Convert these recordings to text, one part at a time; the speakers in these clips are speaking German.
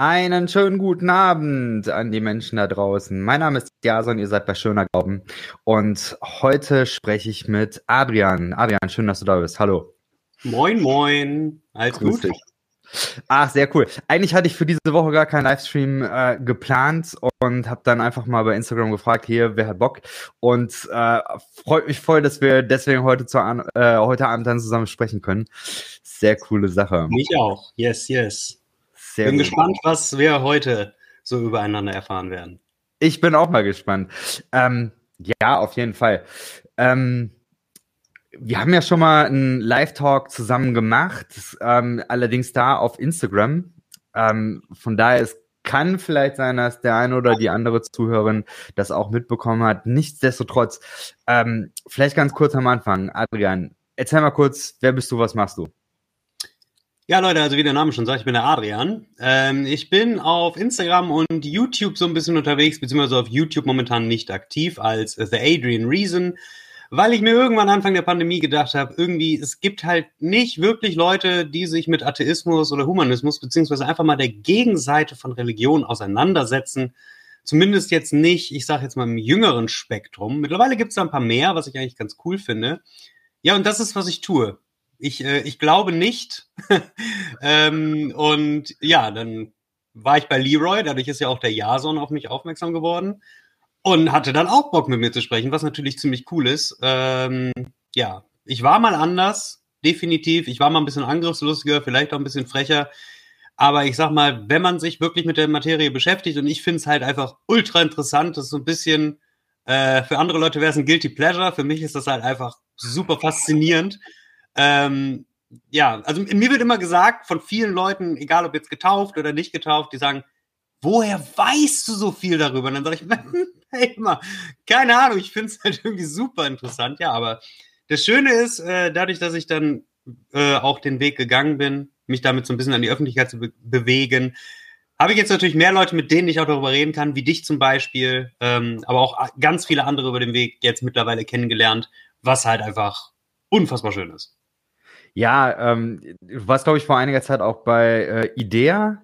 Einen schönen guten Abend an die Menschen da draußen. Mein Name ist Jason, ihr seid bei Schöner Glauben. Und heute spreche ich mit Adrian. Adrian, schön, dass du da bist. Hallo. Moin, moin. Alles Grüß gut? Dich. Ach, sehr cool. Eigentlich hatte ich für diese Woche gar keinen Livestream äh, geplant und habe dann einfach mal bei Instagram gefragt, hier, wer hat Bock? Und äh, freut mich voll, dass wir deswegen heute, zu, äh, heute Abend dann zusammen sprechen können. Sehr coole Sache. Mich auch. Yes, yes. Sehr bin gut. gespannt, was wir heute so übereinander erfahren werden. Ich bin auch mal gespannt. Ähm, ja, auf jeden Fall. Ähm, wir haben ja schon mal einen Live-Talk zusammen gemacht, ähm, allerdings da auf Instagram. Ähm, von daher, es kann vielleicht sein, dass der eine oder die andere Zuhörerin das auch mitbekommen hat. Nichtsdestotrotz, ähm, vielleicht ganz kurz am Anfang, Adrian, erzähl mal kurz, wer bist du, was machst du? Ja, Leute, also wie der Name schon sagt, ich bin der Adrian. Ähm, ich bin auf Instagram und YouTube so ein bisschen unterwegs, beziehungsweise auf YouTube momentan nicht aktiv als The Adrian Reason, weil ich mir irgendwann Anfang der Pandemie gedacht habe, irgendwie, es gibt halt nicht wirklich Leute, die sich mit Atheismus oder Humanismus, beziehungsweise einfach mal der Gegenseite von Religion auseinandersetzen. Zumindest jetzt nicht, ich sage jetzt mal im jüngeren Spektrum. Mittlerweile gibt es da ein paar mehr, was ich eigentlich ganz cool finde. Ja, und das ist, was ich tue. Ich, äh, ich glaube nicht. ähm, und ja, dann war ich bei Leroy, dadurch ist ja auch der Jason auf mich aufmerksam geworden und hatte dann auch Bock mit mir zu sprechen, was natürlich ziemlich cool ist. Ähm, ja, ich war mal anders, definitiv. Ich war mal ein bisschen angriffslustiger, vielleicht auch ein bisschen frecher. Aber ich sag mal, wenn man sich wirklich mit der Materie beschäftigt und ich finde es halt einfach ultra interessant, das ist so ein bisschen, äh, für andere Leute wäre es ein Guilty Pleasure, für mich ist das halt einfach super faszinierend. Ähm, ja, also mir wird immer gesagt von vielen Leuten, egal ob jetzt getauft oder nicht getauft, die sagen, woher weißt du so viel darüber? Und dann sage ich, hey, mal, keine Ahnung, ich finde es halt irgendwie super interessant, ja, aber das Schöne ist, äh, dadurch, dass ich dann äh, auch den Weg gegangen bin, mich damit so ein bisschen an die Öffentlichkeit zu be bewegen, habe ich jetzt natürlich mehr Leute, mit denen ich auch darüber reden kann, wie dich zum Beispiel, ähm, aber auch ganz viele andere über den Weg jetzt mittlerweile kennengelernt, was halt einfach unfassbar schön ist. Ja, ähm, du warst, glaube ich, vor einiger Zeit auch bei äh, IDEA.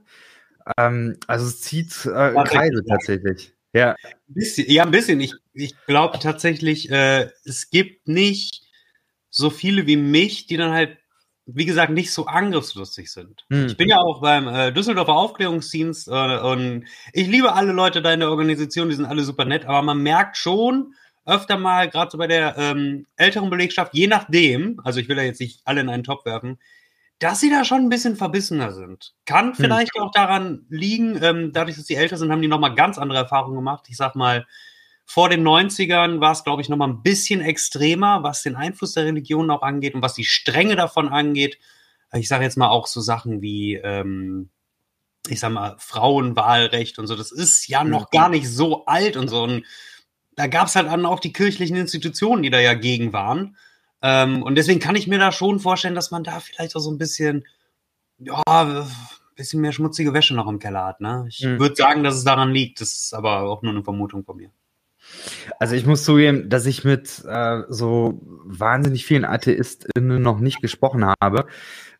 Ähm, also es zieht äh, Kreise tatsächlich. Ja. Ein bisschen, ja, ein bisschen. Ich, ich glaube tatsächlich, äh, es gibt nicht so viele wie mich, die dann halt, wie gesagt, nicht so angriffslustig sind. Hm. Ich bin ja auch beim äh, Düsseldorfer Aufklärungsdienst äh, und ich liebe alle Leute da in der Organisation, die sind alle super nett, aber man merkt schon, öfter mal, gerade so bei der ähm, älteren Belegschaft, je nachdem, also ich will da jetzt nicht alle in einen Topf werfen, dass sie da schon ein bisschen verbissener sind. Kann hm. vielleicht hm. auch daran liegen, ähm, dadurch, dass sie älter sind, haben die nochmal ganz andere Erfahrungen gemacht. Ich sag mal, vor den 90ern war es, glaube ich, nochmal ein bisschen extremer, was den Einfluss der Religion auch angeht und was die Strenge davon angeht. Ich sage jetzt mal auch so Sachen wie, ähm, ich sag mal, Frauenwahlrecht und so. Das ist ja noch gar nicht so alt und so. Und da gab es halt dann auch die kirchlichen Institutionen, die da ja gegen waren. Ähm, und deswegen kann ich mir da schon vorstellen, dass man da vielleicht auch so ein bisschen, ja, ein bisschen mehr schmutzige Wäsche noch im Keller hat. Ne? Ich mhm. würde sagen, dass es daran liegt. Das ist aber auch nur eine Vermutung von mir. Also ich muss zugeben, dass ich mit äh, so wahnsinnig vielen AtheistInnen noch nicht gesprochen habe.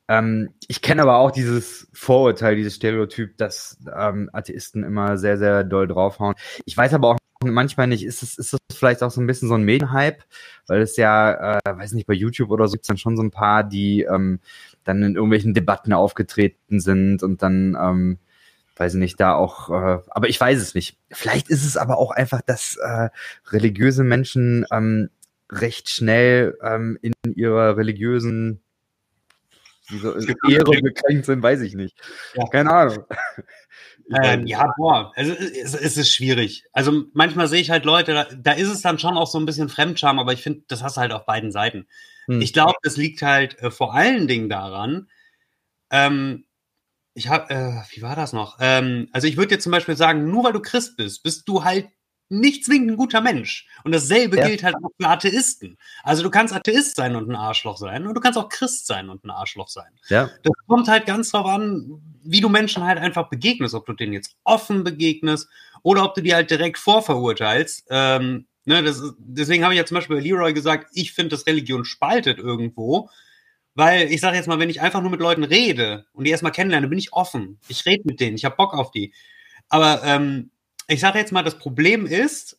Ähm, ich kenne aber auch dieses Vorurteil, dieses Stereotyp, dass ähm, Atheisten immer sehr, sehr doll draufhauen. Ich weiß aber auch manchmal nicht, ist es, ist es vielleicht auch so ein bisschen so ein Medienhype, weil es ja, äh, weiß nicht, bei YouTube oder so gibt es dann schon so ein paar, die ähm, dann in irgendwelchen Debatten aufgetreten sind und dann, ähm, weiß ich nicht, da auch, äh, aber ich weiß es nicht. Vielleicht ist es aber auch einfach, dass äh, religiöse Menschen ähm, recht schnell ähm, in ihrer religiösen diese Ehre bekränkt sind, weiß ich nicht. Ja. Keine Ahnung. Ähm, ja, boah, also es, es, ist schwierig. Also manchmal sehe ich halt Leute, da, da, ist es dann schon auch so ein bisschen Fremdscham, aber ich finde, das hast du halt auf beiden Seiten. Hm. Ich glaube, das liegt halt äh, vor allen Dingen daran, ähm, ich habe, äh, wie war das noch? Ähm, also ich würde jetzt zum Beispiel sagen, nur weil du Christ bist, bist du halt nicht zwingend ein guter Mensch. Und dasselbe ja. gilt halt auch für Atheisten. Also du kannst Atheist sein und ein Arschloch sein und du kannst auch Christ sein und ein Arschloch sein. Ja. Das kommt halt ganz drauf an, wie du Menschen halt einfach begegnest, ob du denen jetzt offen begegnest oder ob du die halt direkt vorverurteilst. Ähm, ne, ist, deswegen habe ich ja zum Beispiel bei Leroy gesagt, ich finde, dass Religion spaltet irgendwo. Weil ich sage jetzt mal, wenn ich einfach nur mit Leuten rede und die erstmal kennenlerne, bin ich offen. Ich rede mit denen, ich habe Bock auf die. Aber ähm, ich sage jetzt mal, das Problem ist,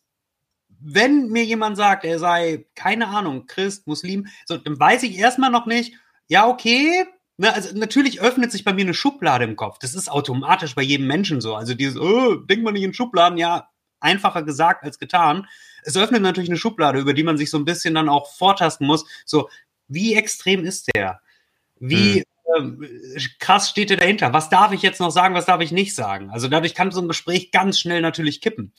wenn mir jemand sagt, er sei, keine Ahnung, Christ, Muslim, so, dann weiß ich erstmal noch nicht, ja, okay. Ne, also natürlich öffnet sich bei mir eine Schublade im Kopf. Das ist automatisch bei jedem Menschen so. Also dieses, oh, denkt man nicht in Schubladen, ja, einfacher gesagt als getan. Es öffnet natürlich eine Schublade, über die man sich so ein bisschen dann auch vortasten muss. So, wie extrem ist der? Wie hm. Krass steht der dahinter? Was darf ich jetzt noch sagen, was darf ich nicht sagen? Also dadurch kann so ein Gespräch ganz schnell natürlich kippen.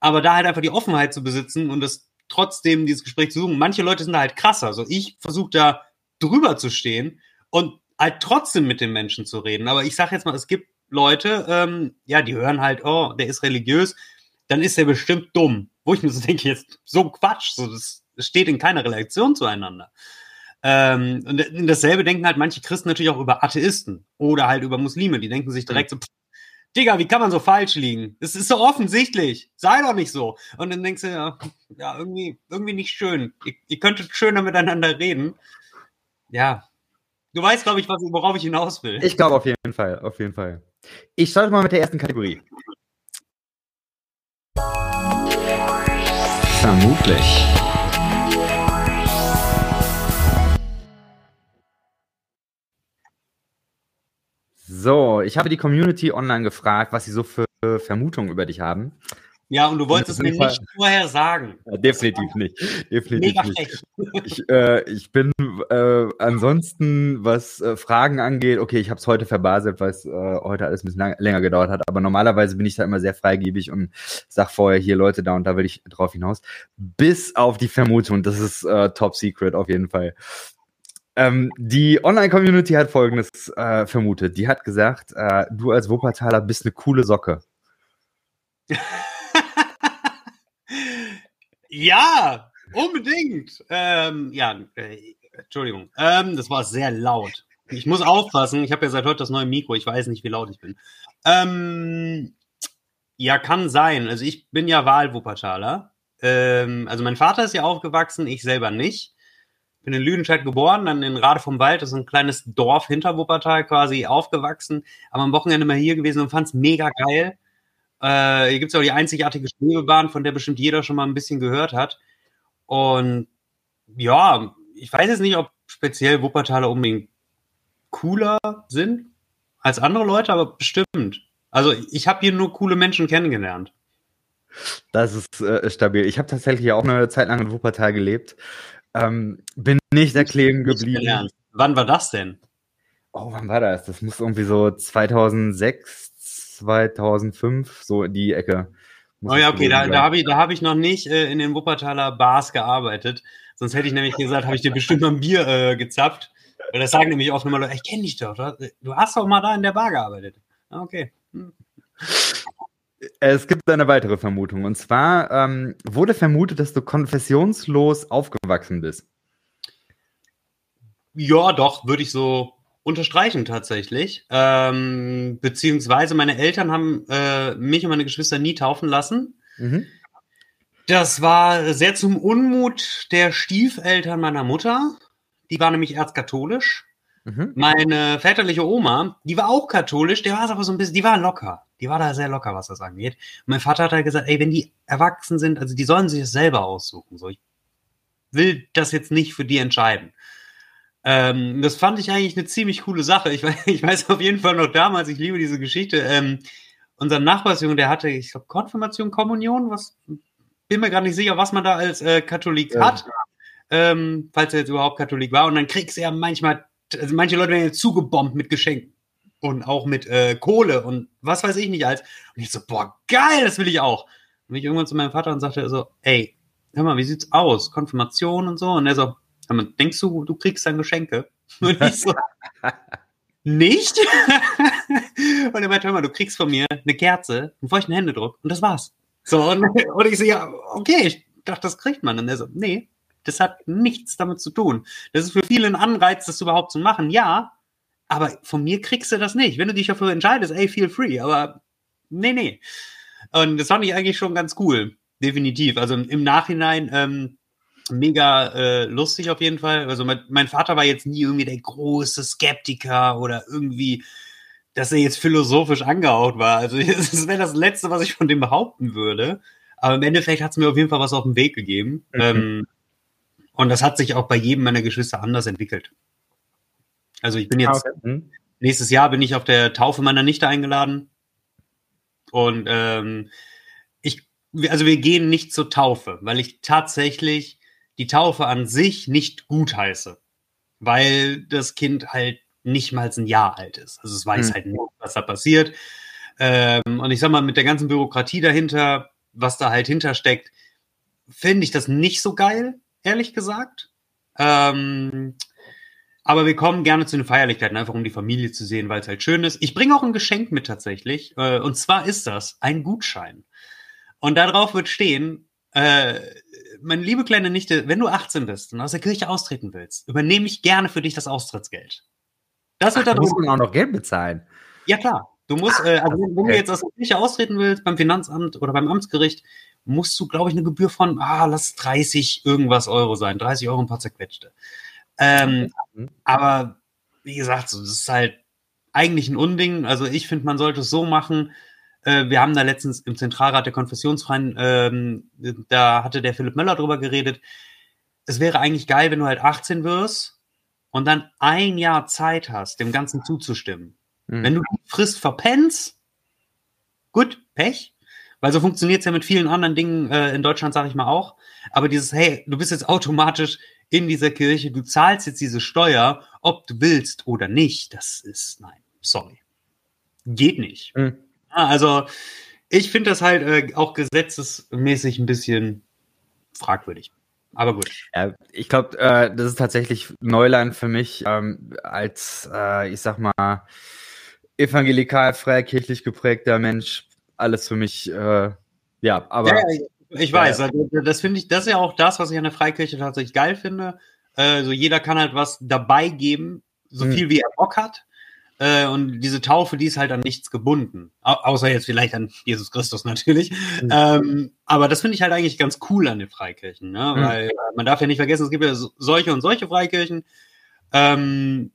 Aber da halt einfach die Offenheit zu besitzen und es trotzdem dieses Gespräch zu suchen. Manche Leute sind da halt krasser. Also ich versuche da drüber zu stehen und halt trotzdem mit den Menschen zu reden. Aber ich sage jetzt mal, es gibt Leute, ähm, ja, die hören halt, oh, der ist religiös, dann ist er bestimmt dumm. Wo ich mir so denke, jetzt so Quatsch, so das steht in keiner Relation zueinander. Ähm, und dasselbe denken halt manche Christen natürlich auch über Atheisten oder halt über Muslime. Die denken sich direkt so, pff, Digga, wie kann man so falsch liegen? Es ist so offensichtlich. Sei doch nicht so. Und dann denkst du, ja, ja irgendwie, irgendwie nicht schön. Ihr, ihr könntet schöner miteinander reden. Ja. Du weißt, glaube ich, was, worauf ich hinaus will. Ich glaube auf jeden Fall, auf jeden Fall. Ich starte mal mit der ersten Kategorie. Vermutlich. So, ich habe die Community online gefragt, was sie so für Vermutungen über dich haben. Ja, und du wolltest es mir nicht vorher sagen. Ja, definitiv nicht. Definitiv Mega nicht. Ich, äh, ich bin äh, ansonsten, was äh, Fragen angeht, okay, ich habe es heute verbaselt, weil es äh, heute alles ein bisschen lang, länger gedauert hat, aber normalerweise bin ich da immer sehr freigebig und sag vorher hier Leute da und da will ich drauf hinaus. Bis auf die Vermutung, das ist äh, top secret auf jeden Fall. Ähm, die Online-Community hat Folgendes äh, vermutet. Die hat gesagt, äh, du als Wuppertaler bist eine coole Socke. ja, unbedingt. Ähm, ja, äh, Entschuldigung. Ähm, das war sehr laut. Ich muss aufpassen. Ich habe ja seit heute das neue Mikro. Ich weiß nicht, wie laut ich bin. Ähm, ja, kann sein. Also ich bin ja Wahlwuppertaler. Ähm, also mein Vater ist ja aufgewachsen, ich selber nicht bin in Lüdenscheid geboren, dann in Rade vom Wald, das ist ein kleines Dorf hinter Wuppertal quasi aufgewachsen, aber am Wochenende mal hier gewesen und fand es mega geil. Äh, hier gibt es auch die einzigartige Schwebebahn, von der bestimmt jeder schon mal ein bisschen gehört hat. Und ja, ich weiß jetzt nicht, ob speziell Wuppertaler unbedingt cooler sind als andere Leute, aber bestimmt. Also ich habe hier nur coole Menschen kennengelernt. Das ist äh, stabil. Ich habe tatsächlich auch eine Zeit lang in Wuppertal gelebt. Ähm, bin nicht erklären geblieben. Wann war das denn? Oh, wann war das? Das muss irgendwie so 2006, 2005, so in die Ecke. Oh ja, okay, da, da habe ich, hab ich noch nicht äh, in den Wuppertaler Bars gearbeitet. Sonst hätte ich nämlich gesagt, habe ich dir bestimmt mal ein Bier äh, gezapft. Weil das sagen nämlich oft immer Leute, ich kenne dich doch. Du hast doch mal da in der Bar gearbeitet. Ah, okay. Hm. Es gibt eine weitere Vermutung. Und zwar ähm, wurde vermutet, dass du konfessionslos aufgewachsen bist. Ja, doch, würde ich so unterstreichen tatsächlich. Ähm, beziehungsweise meine Eltern haben äh, mich und meine Geschwister nie taufen lassen. Mhm. Das war sehr zum Unmut der Stiefeltern meiner Mutter. Die war nämlich erzkatholisch. Mhm. Meine väterliche Oma, die war auch katholisch, der war aber so ein bisschen, die war locker. Die war da sehr locker, was das angeht. Und mein Vater hat halt gesagt, ey, wenn die erwachsen sind, also die sollen sich das selber aussuchen. So, ich will das jetzt nicht für die entscheiden. Ähm, das fand ich eigentlich eine ziemlich coole Sache. Ich weiß, ich weiß auf jeden Fall noch damals, ich liebe diese Geschichte. Ähm, unser Nachbarsjunge, der hatte, ich glaube, Konfirmation, Kommunion, was bin mir gar nicht sicher, was man da als äh, Katholik ja. hat. Ähm, falls er jetzt überhaupt Katholik war. Und dann kriegst du ja manchmal, also manche Leute werden ja zugebombt mit Geschenken und auch mit äh, Kohle und was weiß ich nicht als. Und ich so, boah, geil, das will ich auch. Und ich irgendwann zu meinem Vater und sagte so, ey, hör mal, wie sieht's aus? Konfirmation und so. Und er so, denkst du, du kriegst dann Geschenke? Und ich so, nicht? und er meinte, hör mal, du kriegst von mir eine Kerze, einen feuchten Händedruck und das war's. So, und, und ich so, ja, okay, ich dachte, das kriegt man. Und er so, nee, das hat nichts damit zu tun. Das ist für viele ein Anreiz, das überhaupt zu machen. Ja, aber von mir kriegst du das nicht. Wenn du dich dafür entscheidest, ey, feel free. Aber nee, nee. Und das fand ich eigentlich schon ganz cool. Definitiv. Also im Nachhinein, ähm, mega äh, lustig auf jeden Fall. Also mein, mein, Vater war jetzt nie irgendwie der große Skeptiker oder irgendwie, dass er jetzt philosophisch angehaucht war. Also das wäre das Letzte, was ich von dem behaupten würde. Aber im Endeffekt hat es mir auf jeden Fall was auf den Weg gegeben. Mhm. Ähm, und das hat sich auch bei jedem meiner Geschwister anders entwickelt. Also ich bin jetzt, ah, okay. Mhm. nächstes Jahr bin ich auf der Taufe meiner Nichte eingeladen. Und ähm, ich, also wir gehen nicht zur Taufe, weil ich tatsächlich die Taufe an sich nicht gut heiße. Weil das Kind halt nicht mal ein Jahr alt ist. Also es weiß mhm. halt nicht, was da passiert. Ähm, und ich sag mal, mit der ganzen Bürokratie dahinter, was da halt hintersteckt, finde ich das nicht so geil, ehrlich gesagt. Ähm, aber wir kommen gerne zu den Feierlichkeiten, einfach um die Familie zu sehen, weil es halt schön ist. Ich bringe auch ein Geschenk mit tatsächlich. Äh, und zwar ist das ein Gutschein. Und darauf wird stehen, äh, meine liebe kleine Nichte, wenn du 18 bist und aus der Kirche austreten willst, übernehme ich gerne für dich das Austrittsgeld. Das wird Ach, dann. muss man auch noch Geld bezahlen. Ja, klar. Du musst, äh, also wenn du jetzt aus der Kirche austreten willst, beim Finanzamt oder beim Amtsgericht, musst du, glaube ich, eine Gebühr von, ah, lass 30 irgendwas Euro sein, 30 Euro ein paar zerquetschte. Ähm, mhm. Aber wie gesagt, so, das ist halt eigentlich ein Unding. Also ich finde, man sollte es so machen. Äh, wir haben da letztens im Zentralrat der Konfessionsfreien, ähm, da hatte der Philipp Möller drüber geredet. Es wäre eigentlich geil, wenn du halt 18 wirst und dann ein Jahr Zeit hast, dem Ganzen zuzustimmen. Mhm. Wenn du die Frist verpennst, gut, Pech. Weil so funktioniert es ja mit vielen anderen Dingen äh, in Deutschland, sage ich mal auch. Aber dieses, hey, du bist jetzt automatisch in dieser Kirche, du zahlst jetzt diese Steuer, ob du willst oder nicht, das ist, nein, sorry. Geht nicht. Mhm. Also, ich finde das halt äh, auch gesetzesmäßig ein bisschen fragwürdig. Aber gut. Ja, ich glaube, äh, das ist tatsächlich Neuland für mich ähm, als, äh, ich sag mal, evangelikal, freikirchlich geprägter Mensch. Alles für mich, äh, ja, aber. Ja, ich weiß, also das finde ich, das ist ja auch das, was ich an der Freikirche tatsächlich geil finde. Also jeder kann halt was dabei geben, so mhm. viel wie er Bock hat. Äh, und diese Taufe, die ist halt an nichts gebunden. Au außer jetzt vielleicht an Jesus Christus natürlich. Mhm. Ähm, aber das finde ich halt eigentlich ganz cool an den Freikirchen, ne? Mhm. weil äh, man darf ja nicht vergessen, es gibt ja solche und solche Freikirchen. Ähm,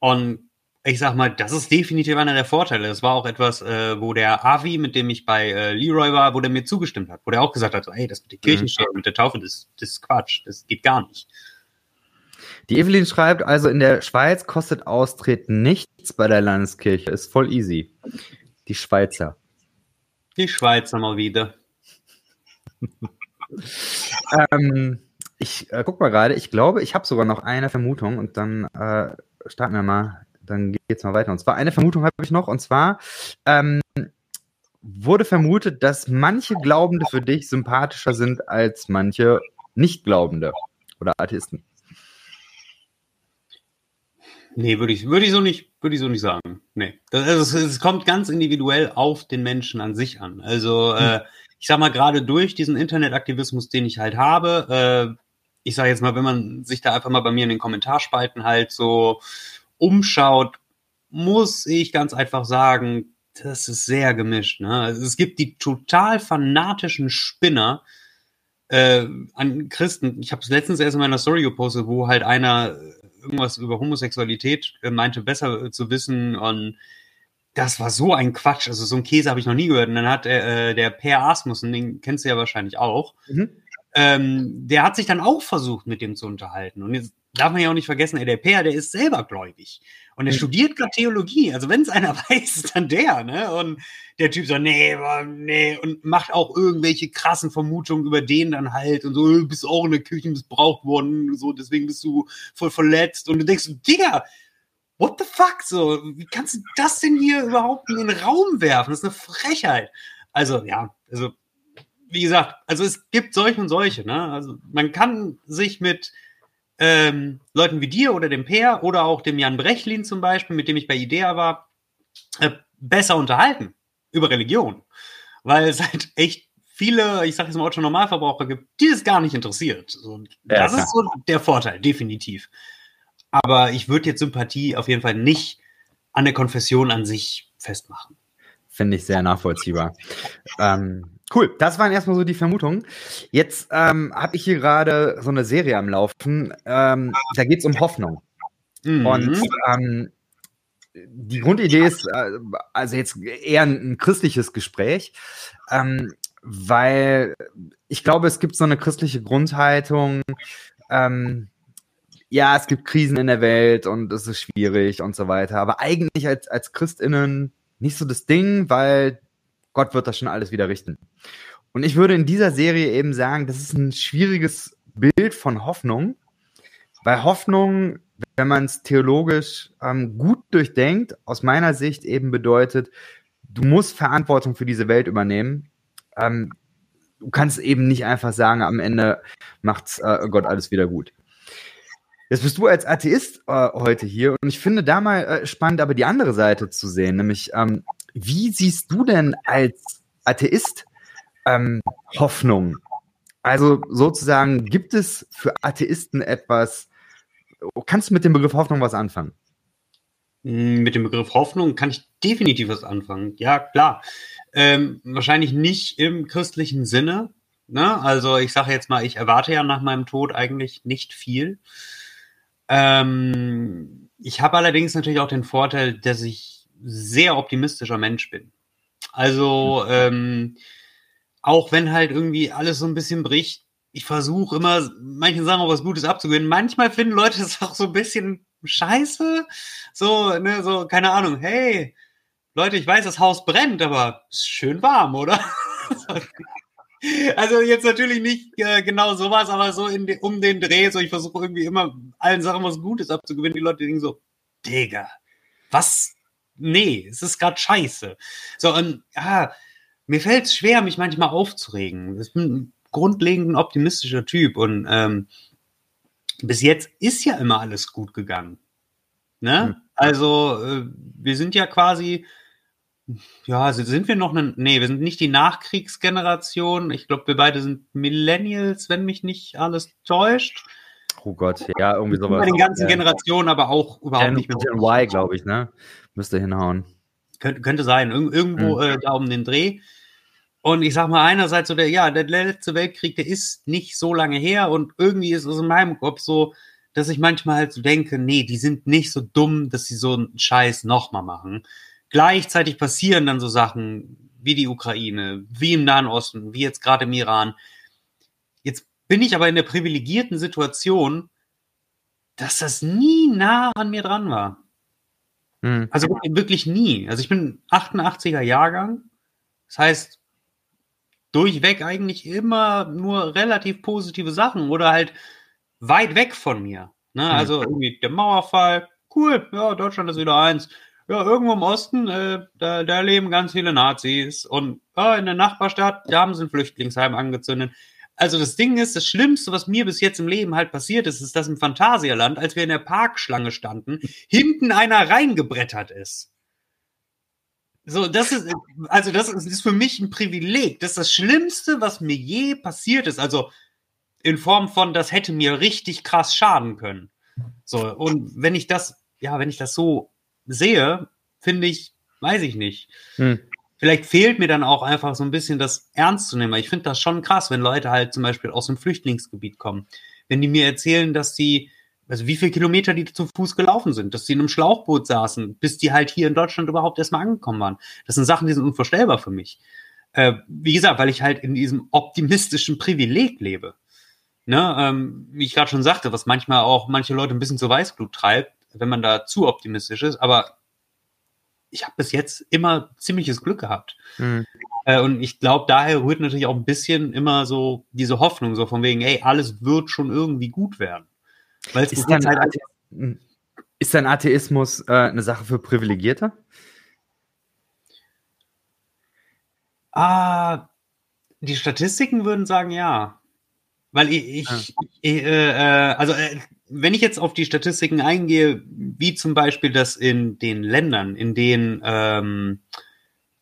und ich sag mal, das ist definitiv einer der Vorteile. Das war auch etwas, äh, wo der Avi, mit dem ich bei äh, Leroy war, wo der mir zugestimmt hat, wo der auch gesagt hat, so, hey, das mit der Kirchensteuer, mhm. mit der Taufe, das, das ist Quatsch, das geht gar nicht. Die Evelyn schreibt also, in der Schweiz kostet Austreten nichts bei der Landeskirche. Ist voll easy. Die Schweizer. Die Schweizer mal wieder. ähm, ich äh, guck mal gerade, ich glaube, ich habe sogar noch eine Vermutung und dann äh, starten wir mal, dann geht's mal weiter. Und zwar eine Vermutung habe ich noch, und zwar ähm, wurde vermutet, dass manche Glaubende für dich sympathischer sind als manche Nicht-Glaubende oder Atheisten. Nee, würde ich, würde ich so nicht, würde ich so nicht sagen. Nee. Das, also, es, kommt ganz individuell auf den Menschen an sich an. Also, hm. äh, ich sag mal, gerade durch diesen Internetaktivismus, den ich halt habe, äh, ich sage jetzt mal, wenn man sich da einfach mal bei mir in den Kommentarspalten halt so umschaut, muss ich ganz einfach sagen, das ist sehr gemischt. Ne? Es gibt die total fanatischen Spinner äh, an Christen. Ich habe es letztens erst in meiner Story gepostet, wo halt einer irgendwas über Homosexualität äh, meinte, besser äh, zu wissen und das war so ein Quatsch. Also so ein Käse habe ich noch nie gehört. Und dann hat äh, der Per Asmussen, den kennst du ja wahrscheinlich auch, mhm. ähm, der hat sich dann auch versucht, mit dem zu unterhalten. Und jetzt darf man ja auch nicht vergessen, ey, der Per, der ist selber gläubig. Und er mhm. studiert gerade Theologie. Also wenn es einer weiß, ist dann der, ne? Und der Typ so, nee, nee, und macht auch irgendwelche krassen Vermutungen über den dann halt und so, du bist auch in der Kirche missbraucht worden, so, deswegen bist du voll verletzt. Und du denkst, Digga, what the fuck? So, wie kannst du das denn hier überhaupt in den Raum werfen? Das ist eine Frechheit. Also, ja, also, wie gesagt, also es gibt solche und solche, ne? Also man kann sich mit ähm, Leuten wie dir oder dem Peer oder auch dem Jan Brechlin zum Beispiel, mit dem ich bei IDEA war, äh, besser unterhalten über Religion. Weil es halt echt viele, ich sage jetzt mal Otto Normalverbraucher gibt, die es gar nicht interessiert. So, das ja, ist so der Vorteil, definitiv. Aber ich würde jetzt Sympathie auf jeden Fall nicht an der Konfession an sich festmachen. Finde ich sehr nachvollziehbar. Ähm, Cool, das waren erstmal so die Vermutungen. Jetzt ähm, habe ich hier gerade so eine Serie am Laufen. Ähm, da geht es um Hoffnung. Mhm. Und ähm, die Grundidee ist, äh, also jetzt eher ein, ein christliches Gespräch, ähm, weil ich glaube, es gibt so eine christliche Grundhaltung, ähm, ja, es gibt Krisen in der Welt und es ist schwierig und so weiter. Aber eigentlich als, als ChristInnen nicht so das Ding, weil Gott wird das schon alles wieder richten. Und ich würde in dieser Serie eben sagen, das ist ein schwieriges Bild von Hoffnung, weil Hoffnung, wenn man es theologisch ähm, gut durchdenkt, aus meiner Sicht eben bedeutet, du musst Verantwortung für diese Welt übernehmen. Ähm, du kannst eben nicht einfach sagen, am Ende macht äh, Gott alles wieder gut. Jetzt bist du als Atheist äh, heute hier und ich finde da mal äh, spannend, aber die andere Seite zu sehen, nämlich ähm, wie siehst du denn als Atheist ähm, Hoffnung? Also sozusagen, gibt es für Atheisten etwas, kannst du mit dem Begriff Hoffnung was anfangen? Hm, mit dem Begriff Hoffnung kann ich definitiv was anfangen. Ja, klar. Ähm, wahrscheinlich nicht im christlichen Sinne. Ne? Also ich sage jetzt mal, ich erwarte ja nach meinem Tod eigentlich nicht viel. Ähm, ich habe allerdings natürlich auch den Vorteil, dass ich sehr optimistischer Mensch bin. Also ähm, auch wenn halt irgendwie alles so ein bisschen bricht, ich versuche immer manchen Sachen auch was Gutes abzugewinnen. Manchmal finden Leute das auch so ein bisschen scheiße. So, ne, so, keine Ahnung, hey, Leute, ich weiß, das Haus brennt, aber ist schön warm, oder? Also jetzt natürlich nicht äh, genau sowas, aber so de, um den Dreh, so ich versuche irgendwie immer allen Sachen was Gutes abzugewinnen. Die Leute denken so, Digga, was? Nee, es ist gerade scheiße. So, und ja, mir fällt es schwer, mich manchmal aufzuregen. Ich bin ein grundlegend ein optimistischer Typ und ähm, bis jetzt ist ja immer alles gut gegangen. Ne? Mhm. Also, äh, wir sind ja quasi ja, sind wir noch eine, nee, wir sind nicht die Nachkriegsgeneration. Ich glaube, wir beide sind Millennials, wenn mich nicht alles täuscht. Oh Gott, ja, irgendwie sowas. Bei den ganzen Generationen, aber auch überhaupt Gen, nicht mehr. Gen Y, glaube ich, ne? Müsste hinhauen. Könnt, könnte sein, Ir irgendwo mhm. äh, da um den Dreh. Und ich sag mal, einerseits so der, ja, der letzte Weltkrieg, der ist nicht so lange her und irgendwie ist es in meinem Kopf so, dass ich manchmal halt so denke, nee, die sind nicht so dumm, dass sie so einen Scheiß nochmal machen. Gleichzeitig passieren dann so Sachen wie die Ukraine, wie im Nahen Osten, wie jetzt gerade im Iran. Jetzt bin ich aber in der privilegierten Situation, dass das nie nah an mir dran war. Mhm. Also wirklich nie. Also ich bin 88er Jahrgang. Das heißt, durchweg eigentlich immer nur relativ positive Sachen oder halt weit weg von mir. Ne? Mhm. Also irgendwie der Mauerfall, cool, ja, Deutschland ist wieder eins ja, irgendwo im Osten, äh, da, da leben ganz viele Nazis und äh, in der Nachbarstadt, da haben sie ein Flüchtlingsheim angezündet. Also das Ding ist, das Schlimmste, was mir bis jetzt im Leben halt passiert ist, ist, dass im Phantasialand, als wir in der Parkschlange standen, hinten einer reingebrettert ist. So, das ist, also das ist, ist für mich ein Privileg. Das ist das Schlimmste, was mir je passiert ist. Also in Form von, das hätte mir richtig krass schaden können. So, und wenn ich das, ja, wenn ich das so sehe, finde ich, weiß ich nicht. Hm. Vielleicht fehlt mir dann auch einfach so ein bisschen das ernst zu nehmen. Ich finde das schon krass, wenn Leute halt zum Beispiel aus dem Flüchtlingsgebiet kommen. Wenn die mir erzählen, dass sie, also wie viele Kilometer die zu Fuß gelaufen sind, dass sie in einem Schlauchboot saßen, bis die halt hier in Deutschland überhaupt erstmal angekommen waren. Das sind Sachen, die sind unvorstellbar für mich. Äh, wie gesagt, weil ich halt in diesem optimistischen Privileg lebe. Ne, ähm, wie ich gerade schon sagte, was manchmal auch manche Leute ein bisschen zu Weißblut treibt, wenn man da zu optimistisch ist, aber ich habe bis jetzt immer ziemliches Glück gehabt. Mhm. Äh, und ich glaube, daher rührt natürlich auch ein bisschen immer so diese Hoffnung, so von wegen, ey, alles wird schon irgendwie gut werden. Weil ist, dann halt Athe ist dann Atheismus äh, eine Sache für Privilegierte? Ah, die Statistiken würden sagen ja. Weil ich, ich, ja. ich äh, äh, also äh, wenn ich jetzt auf die Statistiken eingehe, wie zum Beispiel das in den Ländern, in denen ähm,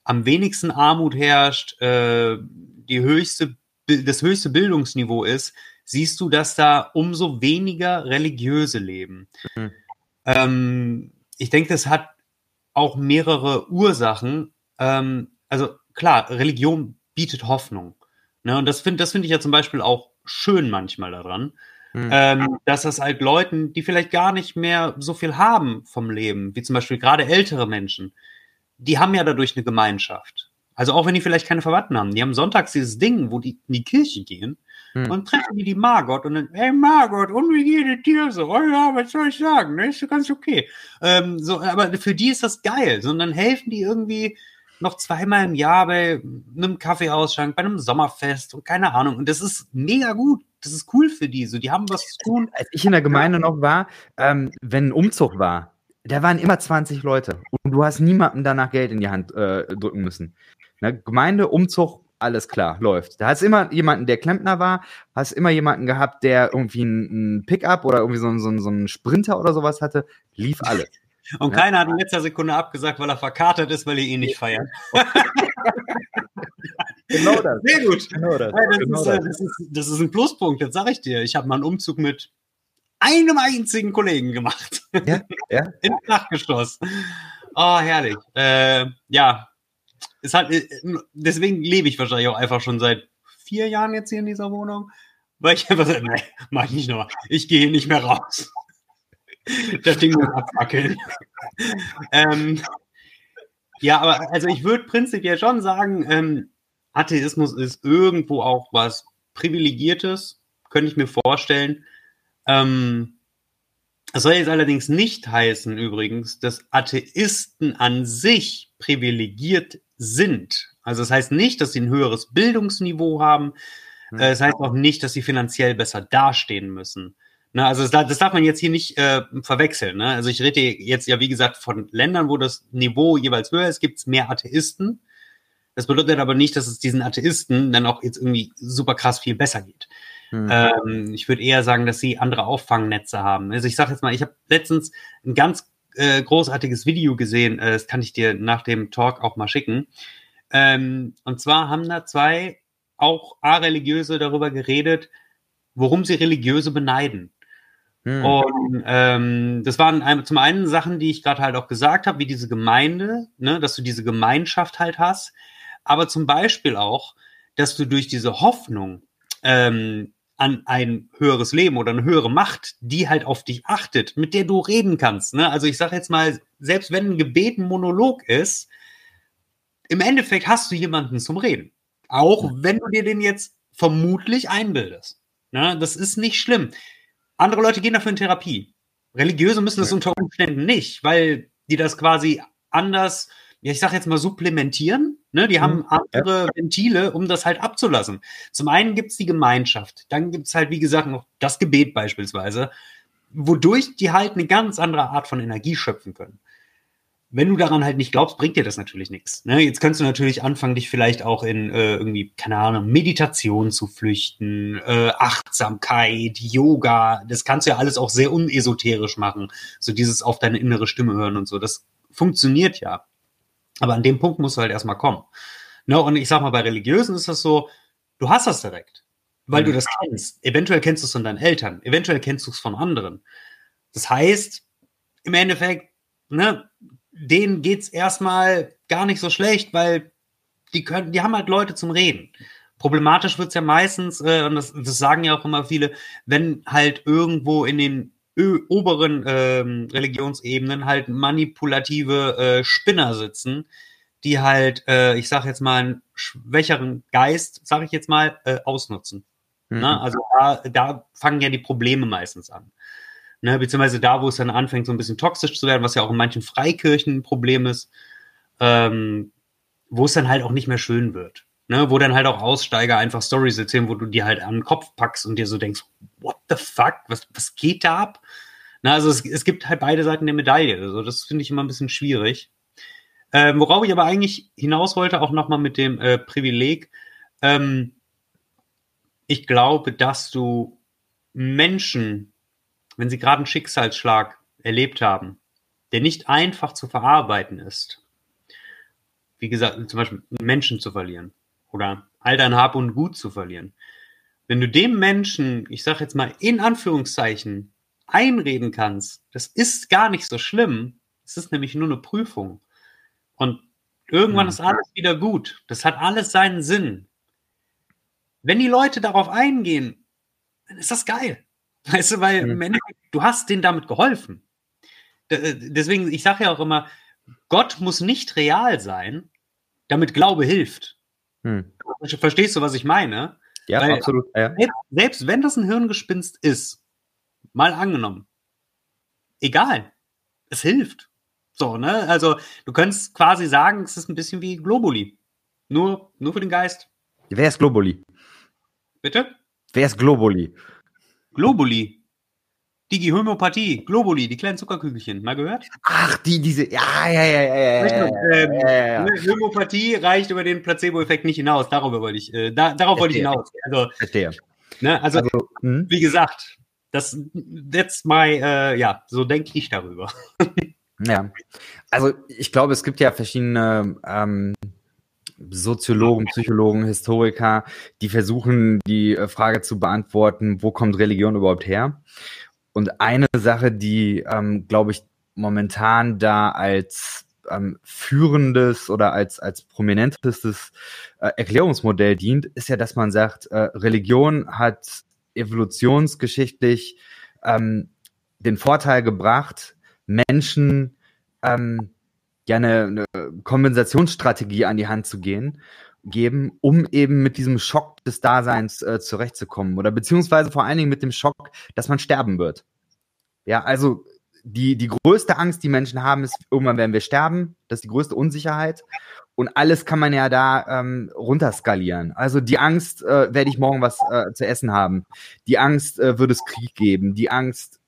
am wenigsten Armut herrscht, äh, die höchste, das höchste Bildungsniveau ist, siehst du, dass da umso weniger Religiöse leben. Mhm. Ähm, ich denke, das hat auch mehrere Ursachen. Ähm, also klar, Religion bietet Hoffnung. Ne? Und das finde das finde ich ja zum Beispiel auch schön manchmal daran, mhm. ähm, dass das halt Leuten, die vielleicht gar nicht mehr so viel haben vom Leben, wie zum Beispiel gerade ältere Menschen, die haben ja dadurch eine Gemeinschaft. Also auch wenn die vielleicht keine Verwandten haben, die haben sonntags dieses Ding, wo die in die Kirche gehen hm. und treffen die die Margot und dann, hey Margot, und wie geht es dir so? Oh ja, was soll ich sagen? Ne? Ist ganz okay. Ähm, so, aber für die ist das geil, sondern helfen die irgendwie noch zweimal im Jahr bei einem Kaffeeausschank, bei einem Sommerfest und keine Ahnung. Und das ist mega gut. Das ist cool für die. So, die haben was zu tun. Als ich in der Gemeinde noch war, ähm, wenn ein Umzug war, da waren immer 20 Leute und du hast niemandem danach Geld in die Hand äh, drücken müssen. Ne? Gemeinde, Umzug, alles klar, läuft. Da hast immer jemanden, der Klempner war, hast immer jemanden gehabt, der irgendwie einen Pickup oder irgendwie so, einen, so, so einen Sprinter oder sowas hatte, lief alles. Und ja? keiner hat in letzter Sekunde abgesagt, weil er verkatert ist, weil ihr ihn nicht feiert. genau das. Sehr gut. Genau das. Ja, das, genau ist, das. Das, ist, das ist ein Pluspunkt, das sage ich dir. Ich habe mal einen Umzug mit einem einzigen Kollegen gemacht. Ja, ja. Ins Dachgeschoss. Oh, herrlich. Äh, ja, es hat, äh, deswegen lebe ich wahrscheinlich auch einfach schon seit vier Jahren jetzt hier in dieser Wohnung, weil ich einfach sage, nee, mach ich nicht nochmal. Ich gehe nicht mehr raus. Das Ding muss abfackeln. ähm, ja, aber also ich würde prinzipiell schon sagen, ähm, Atheismus ist irgendwo auch was Privilegiertes, könnte ich mir vorstellen. Ähm, das soll jetzt allerdings nicht heißen, übrigens, dass Atheisten an sich privilegiert sind. Also das heißt nicht, dass sie ein höheres Bildungsniveau haben. Hm. Äh, das heißt auch nicht, dass sie finanziell besser dastehen müssen. Ne, also das, das, darf man jetzt hier nicht äh, verwechseln. Ne? Also ich rede jetzt ja, wie gesagt, von Ländern, wo das Niveau jeweils höher ist, gibt es mehr Atheisten. Das bedeutet aber nicht, dass es diesen Atheisten dann auch jetzt irgendwie super krass viel besser geht. Mhm. Ähm, ich würde eher sagen, dass sie andere Auffangnetze haben. Also ich sage jetzt mal, ich habe letztens ein ganz äh, großartiges Video gesehen, äh, das kann ich dir nach dem Talk auch mal schicken. Ähm, und zwar haben da zwei auch A-Religiöse darüber geredet, worum sie Religiöse beneiden. Hm. Und ähm, das waren zum einen Sachen, die ich gerade halt auch gesagt habe, wie diese Gemeinde, ne, dass du diese Gemeinschaft halt hast, aber zum Beispiel auch, dass du durch diese Hoffnung ähm, an ein höheres Leben oder eine höhere Macht, die halt auf dich achtet, mit der du reden kannst. Ne? Also ich sage jetzt mal, selbst wenn ein Gebet ein Monolog ist, im Endeffekt hast du jemanden zum Reden. Auch wenn du dir den jetzt vermutlich einbildest. Ne? Das ist nicht schlimm. Andere Leute gehen dafür in Therapie. Religiöse müssen das unter Umständen nicht, weil die das quasi anders ja, ich sag jetzt mal, supplementieren. Ne? Die haben mhm. andere Ventile, um das halt abzulassen. Zum einen gibt's die Gemeinschaft, dann gibt's halt, wie gesagt, noch das Gebet beispielsweise, wodurch die halt eine ganz andere Art von Energie schöpfen können. Wenn du daran halt nicht glaubst, bringt dir das natürlich nichts. Ne? Jetzt kannst du natürlich anfangen, dich vielleicht auch in äh, irgendwie, keine Ahnung, Meditation zu flüchten, äh, Achtsamkeit, Yoga. Das kannst du ja alles auch sehr unesoterisch machen. So dieses auf deine innere Stimme hören und so. Das funktioniert ja. Aber an dem Punkt musst du halt erstmal kommen. Ne? Und ich sag mal, bei Religiösen ist das so, du hast das direkt, weil mhm. du das kennst. Eventuell kennst du es von deinen Eltern, eventuell kennst du es von anderen. Das heißt, im Endeffekt, ne, denen geht's erstmal gar nicht so schlecht, weil die können, die haben halt Leute zum Reden. Problematisch wird's ja meistens, äh, und das, das sagen ja auch immer viele, wenn halt irgendwo in den oberen ähm, Religionsebenen halt manipulative äh, Spinner sitzen, die halt, äh, ich sag jetzt mal, einen schwächeren Geist, sag ich jetzt mal, äh, ausnutzen. Mhm. Ne? Also da, da fangen ja die Probleme meistens an. Ne? Beziehungsweise da, wo es dann anfängt, so ein bisschen toxisch zu werden, was ja auch in manchen Freikirchen ein Problem ist, ähm, wo es dann halt auch nicht mehr schön wird. Ne, wo dann halt auch Aussteiger einfach Stories erzählen, wo du dir halt an den Kopf packst und dir so denkst, what the fuck, was, was geht da ab? Na, also es, es gibt halt beide Seiten der Medaille. Also das finde ich immer ein bisschen schwierig. Ähm, worauf ich aber eigentlich hinaus wollte, auch nochmal mit dem äh, Privileg. Ähm, ich glaube, dass du Menschen, wenn sie gerade einen Schicksalsschlag erlebt haben, der nicht einfach zu verarbeiten ist, wie gesagt, zum Beispiel Menschen zu verlieren, oder all dein Hab und Gut zu verlieren. Wenn du dem Menschen, ich sage jetzt mal in Anführungszeichen, einreden kannst, das ist gar nicht so schlimm, es ist nämlich nur eine Prüfung. Und Irgendwann mhm. ist alles wieder gut. Das hat alles seinen Sinn. Wenn die Leute darauf eingehen, dann ist das geil. Weißt du, weil mhm. im Endeffekt, du hast denen damit geholfen. Äh, deswegen, ich sage ja auch immer, Gott muss nicht real sein, damit Glaube hilft. Hm. Verstehst du, was ich meine? Ja, Weil absolut. Ja. Selbst wenn das ein Hirngespinst ist, mal angenommen, egal, es hilft. So, ne? Also, du könntest quasi sagen, es ist ein bisschen wie Globuli. Nur, nur für den Geist. Wer ist Globuli? Bitte? Wer ist Globuli? Globuli. Digi Homöopathie, Globuli, die kleinen Zuckerkügelchen. Mal gehört? Ach, die, diese, ja, ja, ja, ja, ja, ähm, ja, ja. Homöopathie reicht über den Placebo-Effekt nicht hinaus. Darüber wollte ich, äh, da, darauf wollte ich hinaus. Also, Verstehe. Ne, also, also hm? wie gesagt, das, that's my, äh, ja, so denke ich darüber. ja, also ich glaube, es gibt ja verschiedene ähm, Soziologen, Psychologen, Historiker, die versuchen, die äh, Frage zu beantworten, wo kommt Religion überhaupt her? Und eine Sache, die, ähm, glaube ich, momentan da als ähm, führendes oder als, als prominentestes äh, Erklärungsmodell dient, ist ja, dass man sagt, äh, Religion hat evolutionsgeschichtlich ähm, den Vorteil gebracht, Menschen ähm, ja eine, eine Kompensationsstrategie an die Hand zu gehen, geben, um eben mit diesem Schock des Daseins äh, zurechtzukommen oder beziehungsweise vor allen Dingen mit dem Schock, dass man sterben wird. Ja, also die, die größte Angst, die Menschen haben, ist, irgendwann werden wir sterben. Das ist die größte Unsicherheit. Und alles kann man ja da ähm, runterskalieren. Also die Angst, äh, werde ich morgen was äh, zu essen haben. Die Angst, äh, wird es Krieg geben. Die Angst,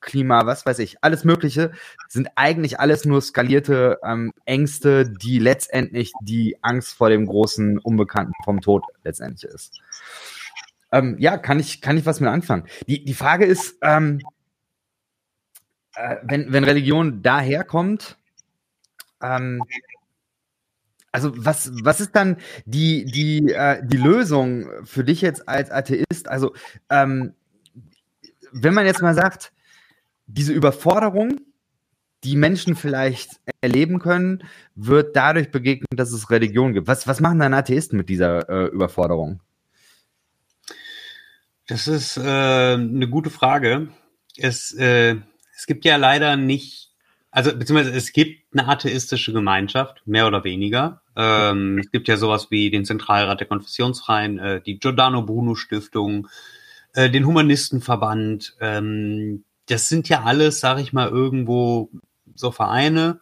Klima, was weiß ich, alles Mögliche, sind eigentlich alles nur skalierte ähm, Ängste, die letztendlich die Angst vor dem großen Unbekannten vom Tod letztendlich ist. Ähm, ja, kann ich, kann ich was mit anfangen. Die, die Frage ist, ähm, äh, wenn, wenn Religion daherkommt, ähm, also was, was ist dann die, die, äh, die Lösung für dich jetzt als Atheist? Also ähm, wenn man jetzt mal sagt, diese Überforderung, die Menschen vielleicht erleben können, wird dadurch begegnet, dass es Religion gibt. Was, was machen dann Atheisten mit dieser äh, Überforderung? Das ist äh, eine gute Frage. Es, äh, es gibt ja leider nicht, also beziehungsweise es gibt eine atheistische Gemeinschaft, mehr oder weniger. Ähm, es gibt ja sowas wie den Zentralrat der Konfessionsfreien, äh, die Giordano Bruno Stiftung, äh, den Humanistenverband. Ähm, das sind ja alles, sage ich mal, irgendwo so Vereine,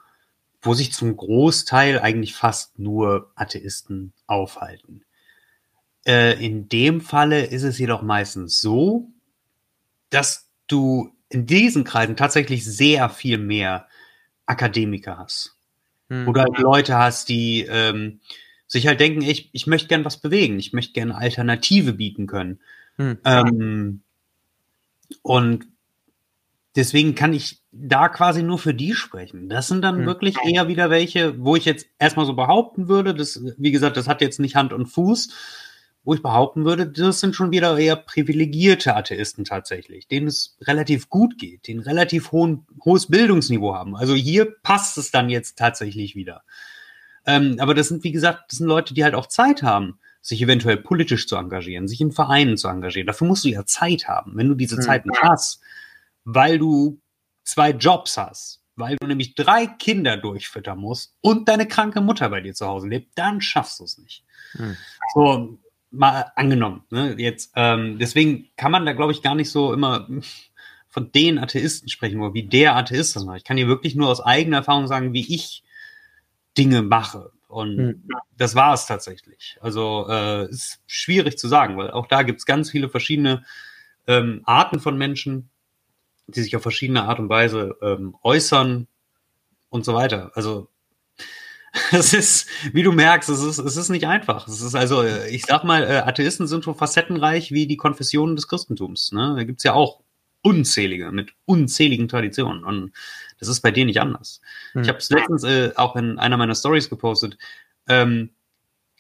wo sich zum Großteil eigentlich fast nur Atheisten aufhalten. Äh, in dem Falle ist es jedoch meistens so, dass du in diesen Kreisen tatsächlich sehr viel mehr Akademiker hast. Hm. Oder halt Leute hast, die ähm, sich halt denken, ich, ich möchte gern was bewegen, ich möchte gerne Alternative bieten können. Hm. Ähm, und deswegen kann ich da quasi nur für die sprechen. Das sind dann hm. wirklich eher wieder welche, wo ich jetzt erstmal so behaupten würde, das, wie gesagt, das hat jetzt nicht Hand und Fuß, wo ich behaupten würde, das sind schon wieder eher privilegierte Atheisten tatsächlich, denen es relativ gut geht, die ein relativ hohen, hohes Bildungsniveau haben. Also hier passt es dann jetzt tatsächlich wieder. Ähm, aber das sind, wie gesagt, das sind Leute, die halt auch Zeit haben, sich eventuell politisch zu engagieren, sich in Vereinen zu engagieren. Dafür musst du ja Zeit haben. Wenn du diese mhm. Zeit nicht hast, weil du zwei Jobs hast, weil du nämlich drei Kinder durchfüttern musst und deine kranke Mutter bei dir zu Hause lebt, dann schaffst du es nicht. Hm. So, mal angenommen. Ne? Jetzt, ähm, deswegen kann man da, glaube ich, gar nicht so immer von den Atheisten sprechen, oder wie der Atheist das macht. Ich kann hier wirklich nur aus eigener Erfahrung sagen, wie ich Dinge mache. Und mhm. das war es tatsächlich. Also äh, ist schwierig zu sagen, weil auch da gibt es ganz viele verschiedene ähm, Arten von Menschen, die sich auf verschiedene Art und Weise ähm, äußern und so weiter. Also es ist, wie du merkst, es ist, es ist nicht einfach. Es ist also, äh, ich sag mal, äh, Atheisten sind so facettenreich wie die Konfessionen des Christentums. Ne? Da gibt's ja auch unzählige, mit unzähligen Traditionen. Und das ist bei denen nicht anders. Hm. Ich habe es letztens äh, auch in einer meiner Stories gepostet. Ähm,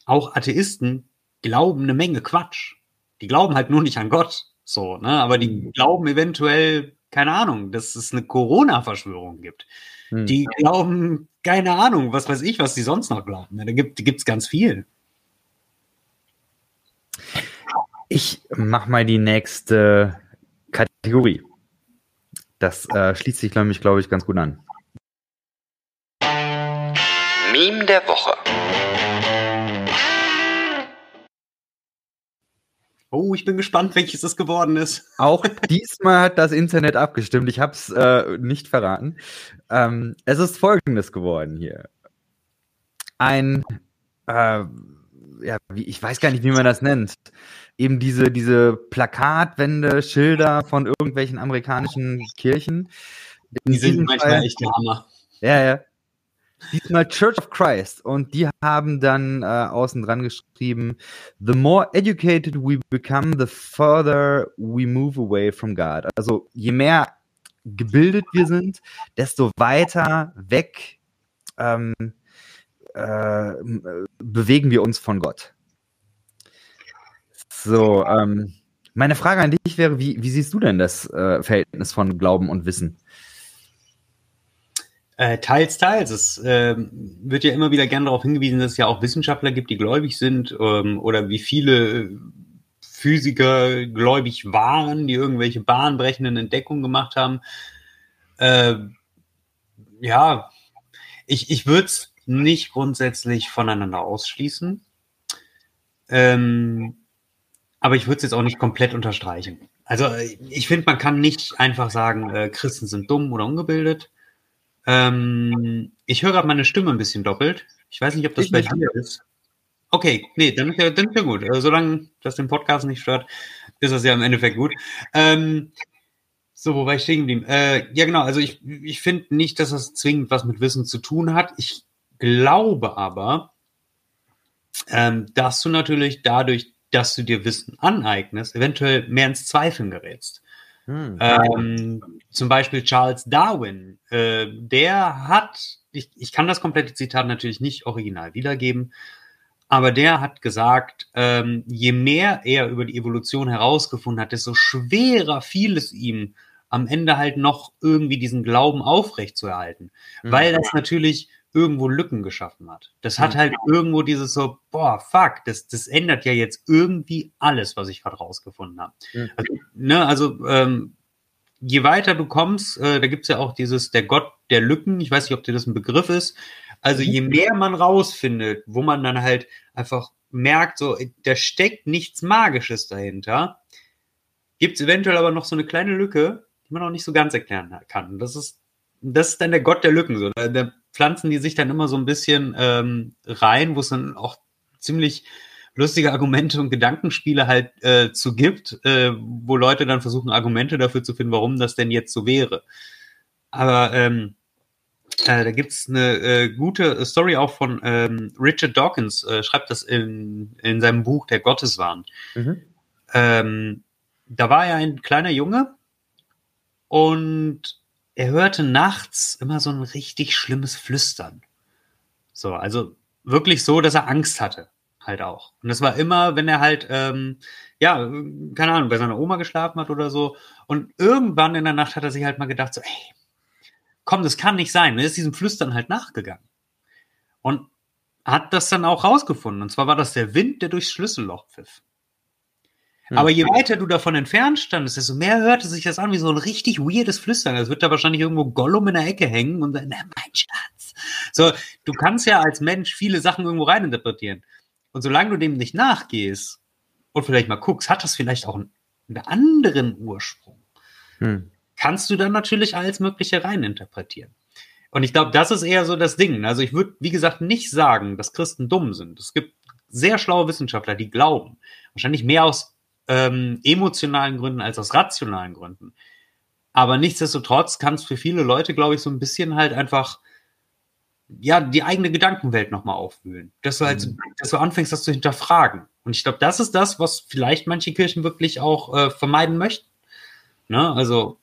auch Atheisten glauben eine Menge Quatsch. Die glauben halt nur nicht an Gott. So, ne? Aber die hm. glauben eventuell keine Ahnung, dass es eine Corona-Verschwörung gibt. Hm. Die glauben, keine Ahnung, was weiß ich, was die sonst noch glauben. Da gibt es ganz viel. Ich mach mal die nächste Kategorie. Das äh, schließt sich, glaube ich, glaube ich, ganz gut an. Meme der Woche. Oh, ich bin gespannt, welches es geworden ist. Auch diesmal hat das Internet abgestimmt. Ich habe es äh, nicht verraten. Ähm, es ist folgendes geworden hier. Ein, äh, ja, wie, ich weiß gar nicht, wie man das nennt. Eben diese, diese Plakatwände, Schilder von irgendwelchen amerikanischen Kirchen. In die sind manchmal Fall, echt der Hammer. Ja, ja. Diesmal Church of Christ. Und die haben dann äh, außen dran geschrieben, The more educated we become, the further we move away from God. Also je mehr gebildet wir sind, desto weiter weg ähm, äh, bewegen wir uns von Gott. So, ähm, meine Frage an dich wäre, wie, wie siehst du denn das äh, Verhältnis von Glauben und Wissen? Äh, teils, teils. Es äh, wird ja immer wieder gerne darauf hingewiesen, dass es ja auch Wissenschaftler gibt, die gläubig sind ähm, oder wie viele Physiker gläubig waren, die irgendwelche bahnbrechenden Entdeckungen gemacht haben. Äh, ja, ich, ich würde es nicht grundsätzlich voneinander ausschließen. Ähm, aber ich würde es jetzt auch nicht komplett unterstreichen. Also ich finde, man kann nicht einfach sagen, äh, Christen sind dumm oder ungebildet. Ähm, ich höre gerade meine Stimme ein bisschen doppelt. Ich weiß nicht, ob das ich bei dir ist. Okay, nee, dann ist ja, dann ist ja gut. Also, solange das den Podcast nicht stört, ist das ja im Endeffekt gut. Ähm, so, wo war ich stehen geblieben? Äh, ja, genau. Also ich, ich finde nicht, dass das zwingend was mit Wissen zu tun hat. Ich glaube aber, ähm, dass du natürlich dadurch, dass du dir Wissen aneignest, eventuell mehr ins Zweifeln gerätst. Hm. Ähm, zum Beispiel Charles Darwin, äh, der hat, ich, ich kann das komplette Zitat natürlich nicht original wiedergeben, aber der hat gesagt, ähm, je mehr er über die Evolution herausgefunden hat, desto schwerer fiel es ihm, am Ende halt noch irgendwie diesen Glauben aufrechtzuerhalten. Mhm. Weil das natürlich irgendwo Lücken geschaffen hat. Das hat halt irgendwo dieses so, boah, fuck, das, das ändert ja jetzt irgendwie alles, was ich gerade rausgefunden habe. Mhm. Also, ne, also ähm, je weiter du kommst, äh, da gibt's ja auch dieses, der Gott der Lücken, ich weiß nicht, ob dir das ein Begriff ist. Also je mhm. mehr man rausfindet, wo man dann halt einfach merkt, so, da steckt nichts Magisches dahinter, gibt's eventuell aber noch so eine kleine Lücke, die man auch nicht so ganz erklären kann. Das ist, das ist dann der Gott der Lücken. So. Da, pflanzen die sich dann immer so ein bisschen ähm, rein, wo es dann auch ziemlich lustige Argumente und Gedankenspiele halt äh, zu gibt, äh, wo Leute dann versuchen, Argumente dafür zu finden, warum das denn jetzt so wäre. Aber ähm, äh, da gibt's eine äh, gute Story auch von ähm, Richard Dawkins, äh, schreibt das in, in seinem Buch Der Gotteswahn. Mhm. Ähm, da war er ein kleiner Junge und er hörte nachts immer so ein richtig schlimmes Flüstern. So, also wirklich so, dass er Angst hatte, halt auch. Und das war immer, wenn er halt, ähm, ja, keine Ahnung, bei seiner Oma geschlafen hat oder so. Und irgendwann in der Nacht hat er sich halt mal gedacht, so, ey, komm, das kann nicht sein. Er ist diesem Flüstern halt nachgegangen. Und hat das dann auch rausgefunden. Und zwar war das der Wind, der durchs Schlüsselloch pfiff. Hm. Aber je weiter du davon entfernt standest, desto mehr hörte sich das an wie so ein richtig weirdes Flüstern. Es wird da wahrscheinlich irgendwo Gollum in der Ecke hängen und dann, mein Schatz. So, du kannst ja als Mensch viele Sachen irgendwo reininterpretieren. Und solange du dem nicht nachgehst und vielleicht mal guckst, hat das vielleicht auch einen, einen anderen Ursprung, hm. kannst du dann natürlich alles Mögliche reininterpretieren. Und ich glaube, das ist eher so das Ding. Also ich würde, wie gesagt, nicht sagen, dass Christen dumm sind. Es gibt sehr schlaue Wissenschaftler, die glauben. Wahrscheinlich mehr aus ähm, emotionalen Gründen als aus rationalen Gründen. Aber nichtsdestotrotz kann es für viele Leute, glaube ich, so ein bisschen halt einfach ja die eigene Gedankenwelt nochmal aufwühlen. Dass du halt, mhm. dass du anfängst, das zu hinterfragen. Und ich glaube, das ist das, was vielleicht manche Kirchen wirklich auch äh, vermeiden möchten. Ne? Also,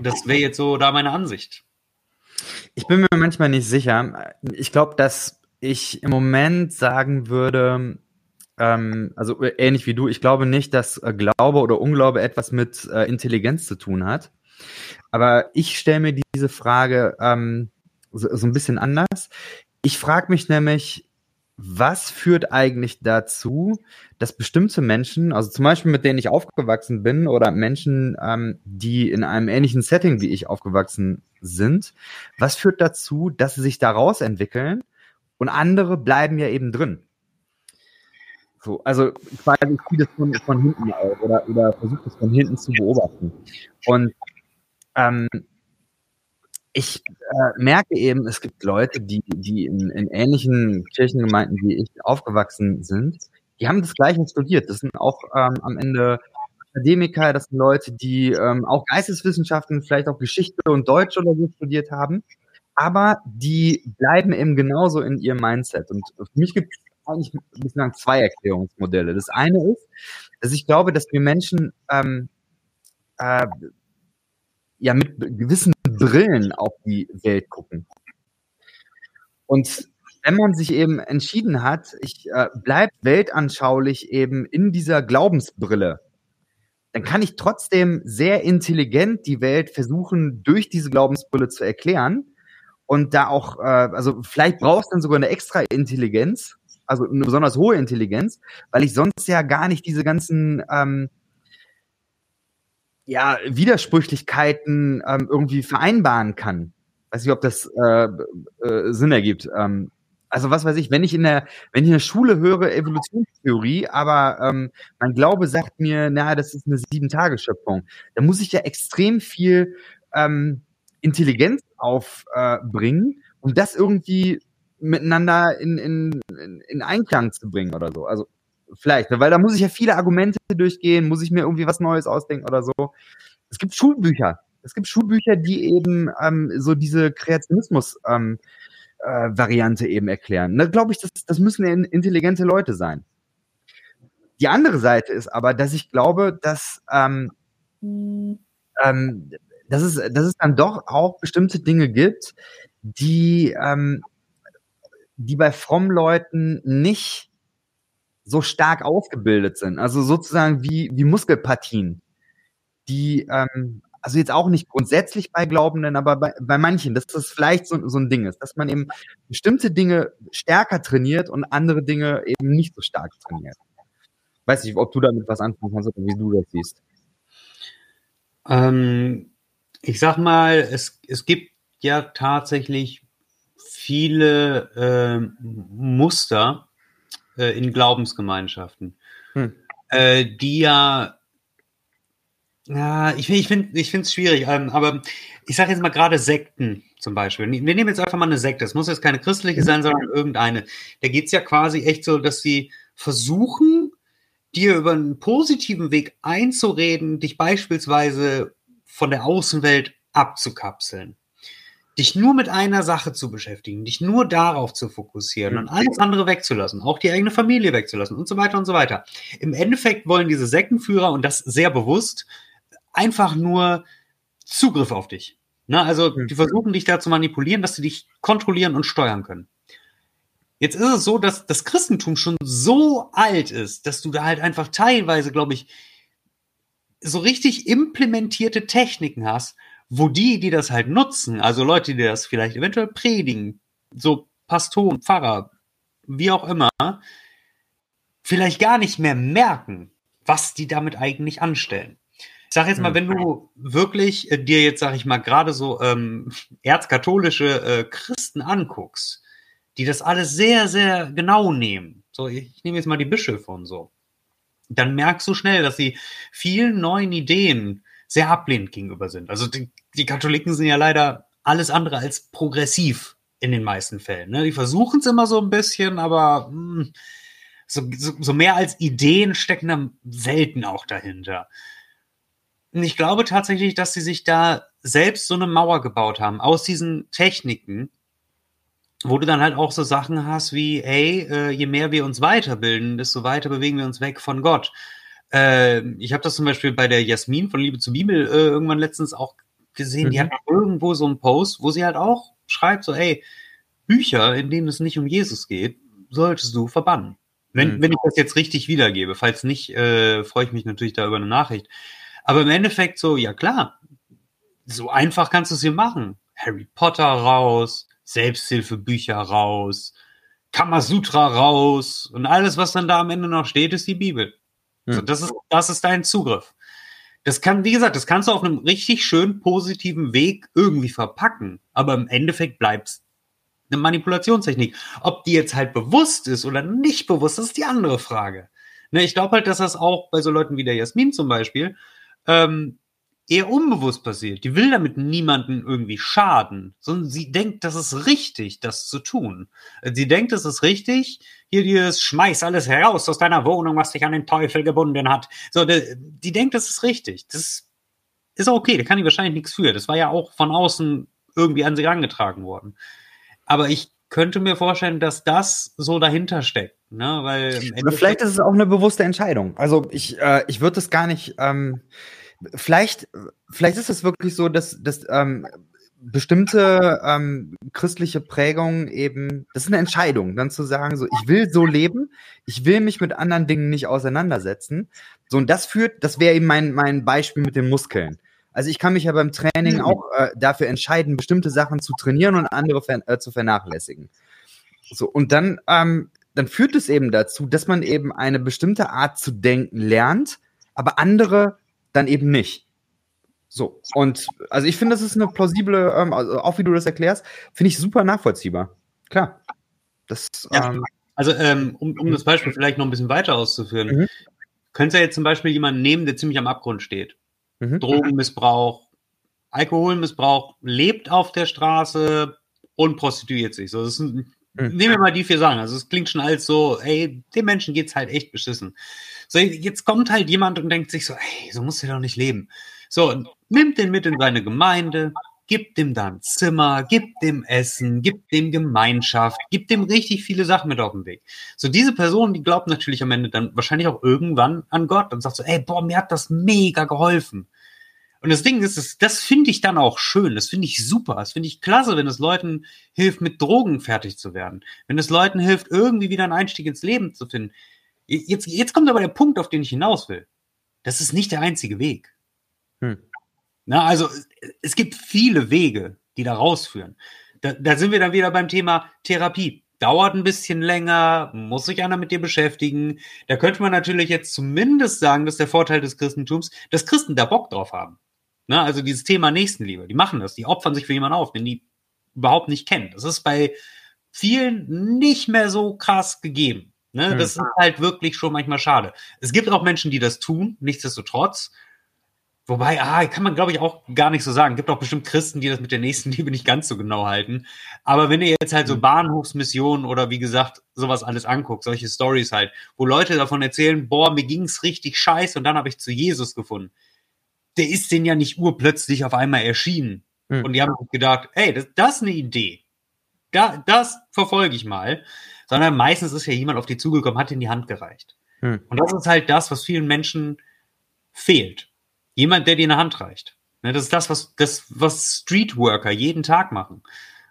das wäre jetzt so da meine Ansicht. Ich bin mir manchmal nicht sicher. Ich glaube, dass ich im Moment sagen würde, ähm, also ähnlich wie du, ich glaube nicht, dass äh, Glaube oder Unglaube etwas mit äh, Intelligenz zu tun hat. Aber ich stelle mir diese Frage ähm, so, so ein bisschen anders. Ich frage mich nämlich, was führt eigentlich dazu, dass bestimmte Menschen, also zum Beispiel mit denen ich aufgewachsen bin oder Menschen, ähm, die in einem ähnlichen Setting wie ich aufgewachsen sind, was führt dazu, dass sie sich daraus entwickeln und andere bleiben ja eben drin? So, also quasi ich das von, von hinten auf oder, oder versuche das von hinten zu beobachten. Und ähm, ich äh, merke eben, es gibt Leute, die, die in, in ähnlichen Kirchengemeinden wie ich aufgewachsen sind, die haben das Gleiche studiert. Das sind auch ähm, am Ende Akademiker, das sind Leute, die ähm, auch Geisteswissenschaften, vielleicht auch Geschichte und Deutsch oder so studiert haben, aber die bleiben eben genauso in ihrem Mindset. Und für mich gibt es eigentlich bislang zwei Erklärungsmodelle. Das eine ist, dass ich glaube, dass wir Menschen ähm, äh, ja mit gewissen Brillen auf die Welt gucken. Und wenn man sich eben entschieden hat, ich äh, bleib weltanschaulich eben in dieser Glaubensbrille, dann kann ich trotzdem sehr intelligent die Welt versuchen, durch diese Glaubensbrille zu erklären. Und da auch, äh, also vielleicht brauchst du dann sogar eine extra Intelligenz, also eine besonders hohe Intelligenz, weil ich sonst ja gar nicht diese ganzen ähm, ja, Widersprüchlichkeiten ähm, irgendwie vereinbaren kann. Weiß nicht, ob das äh, äh, Sinn ergibt. Ähm, also was weiß ich, wenn ich in der, wenn ich in der Schule höre Evolutionstheorie, aber ähm, mein Glaube sagt mir, na, das ist eine sieben-Tage-Schöpfung, dann muss ich ja extrem viel ähm, Intelligenz aufbringen, äh, um das irgendwie miteinander in, in, in Einklang zu bringen oder so. Also Vielleicht, weil da muss ich ja viele Argumente durchgehen, muss ich mir irgendwie was Neues ausdenken oder so. Es gibt Schulbücher. Es gibt Schulbücher, die eben ähm, so diese Kreationismus-Variante ähm, äh, eben erklären. Da glaube ich, das, das müssen intelligente Leute sein. Die andere Seite ist aber, dass ich glaube, dass, ähm, ähm, dass, es, dass es dann doch auch bestimmte Dinge gibt, die, ähm, die bei frommen Leuten nicht so stark ausgebildet sind. Also sozusagen wie, wie Muskelpartien, die, ähm, also jetzt auch nicht grundsätzlich bei Glaubenden, aber bei, bei manchen, dass das vielleicht so, so ein Ding ist, dass man eben bestimmte Dinge stärker trainiert und andere Dinge eben nicht so stark trainiert. Weiß nicht, ob du damit was anfangen kannst oder wie du das siehst. Ähm, ich sag mal, es, es gibt ja tatsächlich viele äh, Muster, äh, in Glaubensgemeinschaften, hm. äh, die ja, ja, ich, ich finde es schwierig, ähm, aber ich sage jetzt mal gerade Sekten zum Beispiel. Wir nehmen jetzt einfach mal eine Sekte, es muss jetzt keine christliche sein, sondern irgendeine. Da geht es ja quasi echt so, dass sie versuchen, dir über einen positiven Weg einzureden, dich beispielsweise von der Außenwelt abzukapseln dich nur mit einer Sache zu beschäftigen, dich nur darauf zu fokussieren und alles andere wegzulassen, auch die eigene Familie wegzulassen und so weiter und so weiter. Im Endeffekt wollen diese Sektenführer, und das sehr bewusst, einfach nur Zugriff auf dich. Ne? Also die versuchen dich da zu manipulieren, dass sie dich kontrollieren und steuern können. Jetzt ist es so, dass das Christentum schon so alt ist, dass du da halt einfach teilweise, glaube ich, so richtig implementierte Techniken hast, wo die, die das halt nutzen, also Leute, die das vielleicht eventuell predigen, so Pastoren, Pfarrer, wie auch immer, vielleicht gar nicht mehr merken, was die damit eigentlich anstellen. Ich sag jetzt mal, wenn du wirklich äh, dir jetzt, sag ich mal, gerade so ähm, erzkatholische äh, Christen anguckst, die das alles sehr, sehr genau nehmen, so ich, ich nehme jetzt mal die Bischöfe und so, dann merkst du schnell, dass sie vielen neuen Ideen sehr ablehnend gegenüber sind. Also die, die Katholiken sind ja leider alles andere als progressiv in den meisten Fällen. Ne? Die versuchen es immer so ein bisschen, aber mh, hm, so, so, so mehr als Ideen stecken dann selten auch dahinter. Und ich glaube tatsächlich, dass sie sich da selbst so eine Mauer gebaut haben aus diesen Techniken, wo du dann halt auch so Sachen hast wie, ey, äh, je mehr wir uns weiterbilden, desto weiter bewegen wir uns weg von Gott. Äh, ich habe das zum Beispiel bei der Jasmin von Liebe zur Bibel äh, irgendwann letztens auch gesehen. Mhm. Die hat irgendwo so einen Post, wo sie halt auch schreibt, so, ey, Bücher, in denen es nicht um Jesus geht, solltest du verbannen. Wenn, mhm. wenn ich das jetzt richtig wiedergebe. Falls nicht, äh, freue ich mich natürlich da über eine Nachricht. Aber im Endeffekt so, ja klar, so einfach kannst du es hier machen. Harry Potter raus, Selbsthilfebücher raus, Kamasutra raus und alles, was dann da am Ende noch steht, ist die Bibel. Hm. Also das, ist, das ist dein Zugriff. Das kann, wie gesagt, das kannst du auf einem richtig schön positiven Weg irgendwie verpacken, aber im Endeffekt bleibst eine Manipulationstechnik. Ob die jetzt halt bewusst ist oder nicht bewusst, das ist die andere Frage. Ne, ich glaube halt, dass das auch bei so Leuten wie der Jasmin zum Beispiel ähm, eher unbewusst passiert. Die will damit niemanden irgendwie schaden, sondern sie denkt, das ist richtig, das zu tun. Sie denkt, es ist richtig, hier dieses schmeiß alles heraus aus deiner Wohnung, was dich an den Teufel gebunden hat. So, die, die denkt, das ist richtig. Das ist okay, da kann ich wahrscheinlich nichts für. Das war ja auch von außen irgendwie an sie herangetragen worden. Aber ich könnte mir vorstellen, dass das so dahinter steckt. Ne? Weil vielleicht ist es auch eine bewusste Entscheidung. Also ich, äh, ich würde es gar nicht. Ähm vielleicht, vielleicht ist es wirklich so, dass, dass ähm, bestimmte ähm, christliche Prägungen eben, das ist eine Entscheidung, dann zu sagen, so, ich will so leben, ich will mich mit anderen Dingen nicht auseinandersetzen. So, und das führt, das wäre eben mein, mein Beispiel mit den Muskeln. Also ich kann mich ja beim Training mhm. auch äh, dafür entscheiden, bestimmte Sachen zu trainieren und andere ver äh, zu vernachlässigen. So, und dann, ähm, dann führt es eben dazu, dass man eben eine bestimmte Art zu denken lernt, aber andere dann eben nicht. So, und also ich finde, das ist eine plausible, ähm, also auch wie du das erklärst, finde ich super nachvollziehbar. Klar. Das, ja, ähm, also, ähm, um, um das Beispiel vielleicht noch ein bisschen weiter auszuführen, mhm. könntest du jetzt zum Beispiel jemanden nehmen, der ziemlich am Abgrund steht. Mhm. Drogenmissbrauch, Alkoholmissbrauch, lebt auf der Straße und prostituiert sich. So, das sind, mhm. Nehmen wir mal die vier Sachen. Also es klingt schon als so, ey, dem Menschen geht's halt echt beschissen. So, jetzt kommt halt jemand und denkt sich so, ey, so musst du doch nicht leben. So, nimmt den mit in seine Gemeinde, gibt dem dann Zimmer, gibt dem Essen, gibt dem Gemeinschaft, gibt dem richtig viele Sachen mit auf den Weg. So, diese Person, die glaubt natürlich am Ende dann wahrscheinlich auch irgendwann an Gott und sagt so, ey, boah, mir hat das mega geholfen. Und das Ding ist, das, das finde ich dann auch schön, das finde ich super, das finde ich klasse, wenn es Leuten hilft, mit Drogen fertig zu werden, wenn es Leuten hilft, irgendwie wieder einen Einstieg ins Leben zu finden. Jetzt, jetzt kommt aber der Punkt, auf den ich hinaus will. Das ist nicht der einzige Weg. Hm. Na, also es gibt viele Wege, die da rausführen. Da, da sind wir dann wieder beim Thema Therapie. Dauert ein bisschen länger, muss sich einer mit dir beschäftigen. Da könnte man natürlich jetzt zumindest sagen, dass der Vorteil des Christentums, dass Christen da Bock drauf haben. Na, also dieses Thema Nächstenliebe, die machen das, die opfern sich für jemanden auf, den die überhaupt nicht kennen. Das ist bei vielen nicht mehr so krass gegeben. Ne? Hm. Das ist halt wirklich schon manchmal schade. Es gibt auch Menschen, die das tun, nichtsdestotrotz. Wobei, ah, kann man glaube ich auch gar nicht so sagen. Es gibt auch bestimmt Christen, die das mit der nächsten Liebe nicht ganz so genau halten. Aber wenn ihr jetzt halt so hm. Bahnhofsmissionen oder wie gesagt sowas alles anguckt, solche Stories halt, wo Leute davon erzählen, boah, mir ging's richtig scheiße und dann habe ich zu Jesus gefunden. Der ist den ja nicht urplötzlich auf einmal erschienen. Hm. Und die haben gedacht, ey, das, das ist eine Idee. Da, das verfolge ich mal sondern meistens ist ja jemand auf die zugekommen, hat in die Hand gereicht. Hm. Und das ist halt das, was vielen Menschen fehlt. Jemand, der dir eine Hand reicht. Ne, das ist das, was, das, was Streetworker jeden Tag machen.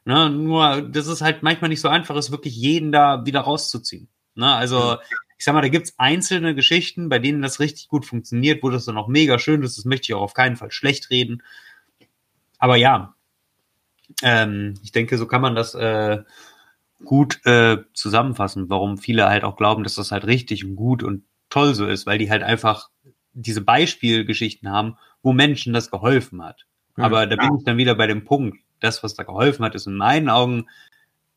Ne, nur, das ist halt manchmal nicht so einfach, es wirklich jeden da wieder rauszuziehen. Ne, also, ich sag mal, da gibt's einzelne Geschichten, bei denen das richtig gut funktioniert, wo das dann auch mega schön ist. Das möchte ich auch auf keinen Fall schlecht reden. Aber ja, ähm, ich denke, so kann man das äh, gut äh, zusammenfassen, warum viele halt auch glauben, dass das halt richtig und gut und toll so ist, weil die halt einfach diese Beispielgeschichten haben, wo Menschen das geholfen hat. Mhm. Aber da bin ich dann wieder bei dem Punkt, das, was da geholfen hat, ist in meinen Augen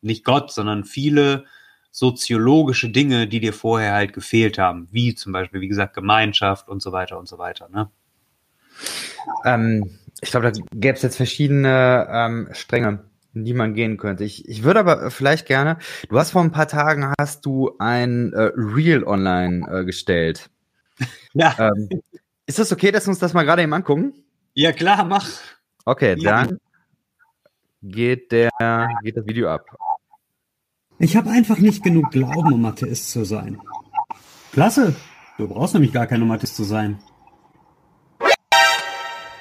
nicht Gott, sondern viele soziologische Dinge, die dir vorher halt gefehlt haben, wie zum Beispiel, wie gesagt, Gemeinschaft und so weiter und so weiter. Ne? Ähm, ich glaube, da gäbe es jetzt verschiedene ähm, Stränge in die man gehen könnte. Ich, ich würde aber vielleicht gerne, du hast vor ein paar Tagen hast du ein äh, Reel online äh, gestellt. Ja. Ähm, ist das okay, dass wir uns das mal gerade eben angucken? Ja, klar, mach. Okay, ja. dann geht der, geht das Video ab. Ich habe einfach nicht genug Glauben, um Atheist zu sein. Klasse. Du brauchst nämlich gar kein um Atheist zu sein.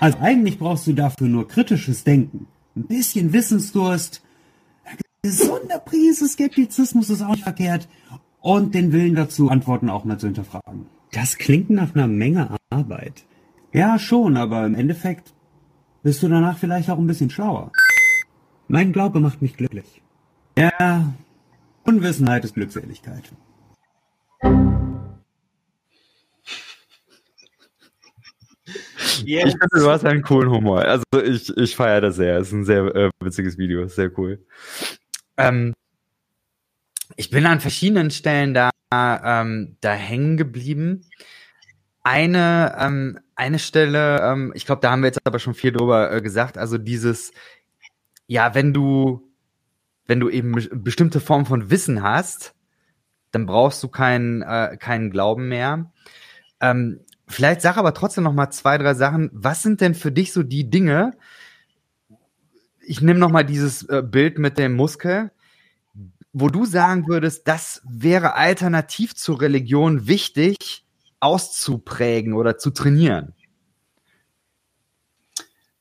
Also eigentlich brauchst du dafür nur kritisches Denken ein bisschen Wissensdurst, gesunder Prise Skeptizismus ist auch nicht verkehrt und den Willen dazu, Antworten auch mal zu hinterfragen. Das klingt nach einer Menge Arbeit. Ja, schon, aber im Endeffekt bist du danach vielleicht auch ein bisschen schlauer. Mein Glaube macht mich glücklich. Ja, Unwissenheit ist Glückseligkeit. Yeah. Ich finde, du hast einen coolen Humor. Also ich, ich feiere das sehr. Es ist ein sehr äh, witziges Video. Sehr cool. Ähm, ich bin an verschiedenen Stellen da, ähm, da hängen geblieben. Eine, ähm, eine Stelle, ähm, ich glaube, da haben wir jetzt aber schon viel drüber äh, gesagt. Also dieses, ja, wenn du, wenn du eben bestimmte Form von Wissen hast, dann brauchst du keinen, äh, keinen Glauben mehr. Ähm, Vielleicht sag aber trotzdem noch mal zwei, drei Sachen. Was sind denn für dich so die Dinge? Ich nehme noch mal dieses äh, Bild mit dem Muskel, wo du sagen würdest, das wäre alternativ zur Religion wichtig auszuprägen oder zu trainieren.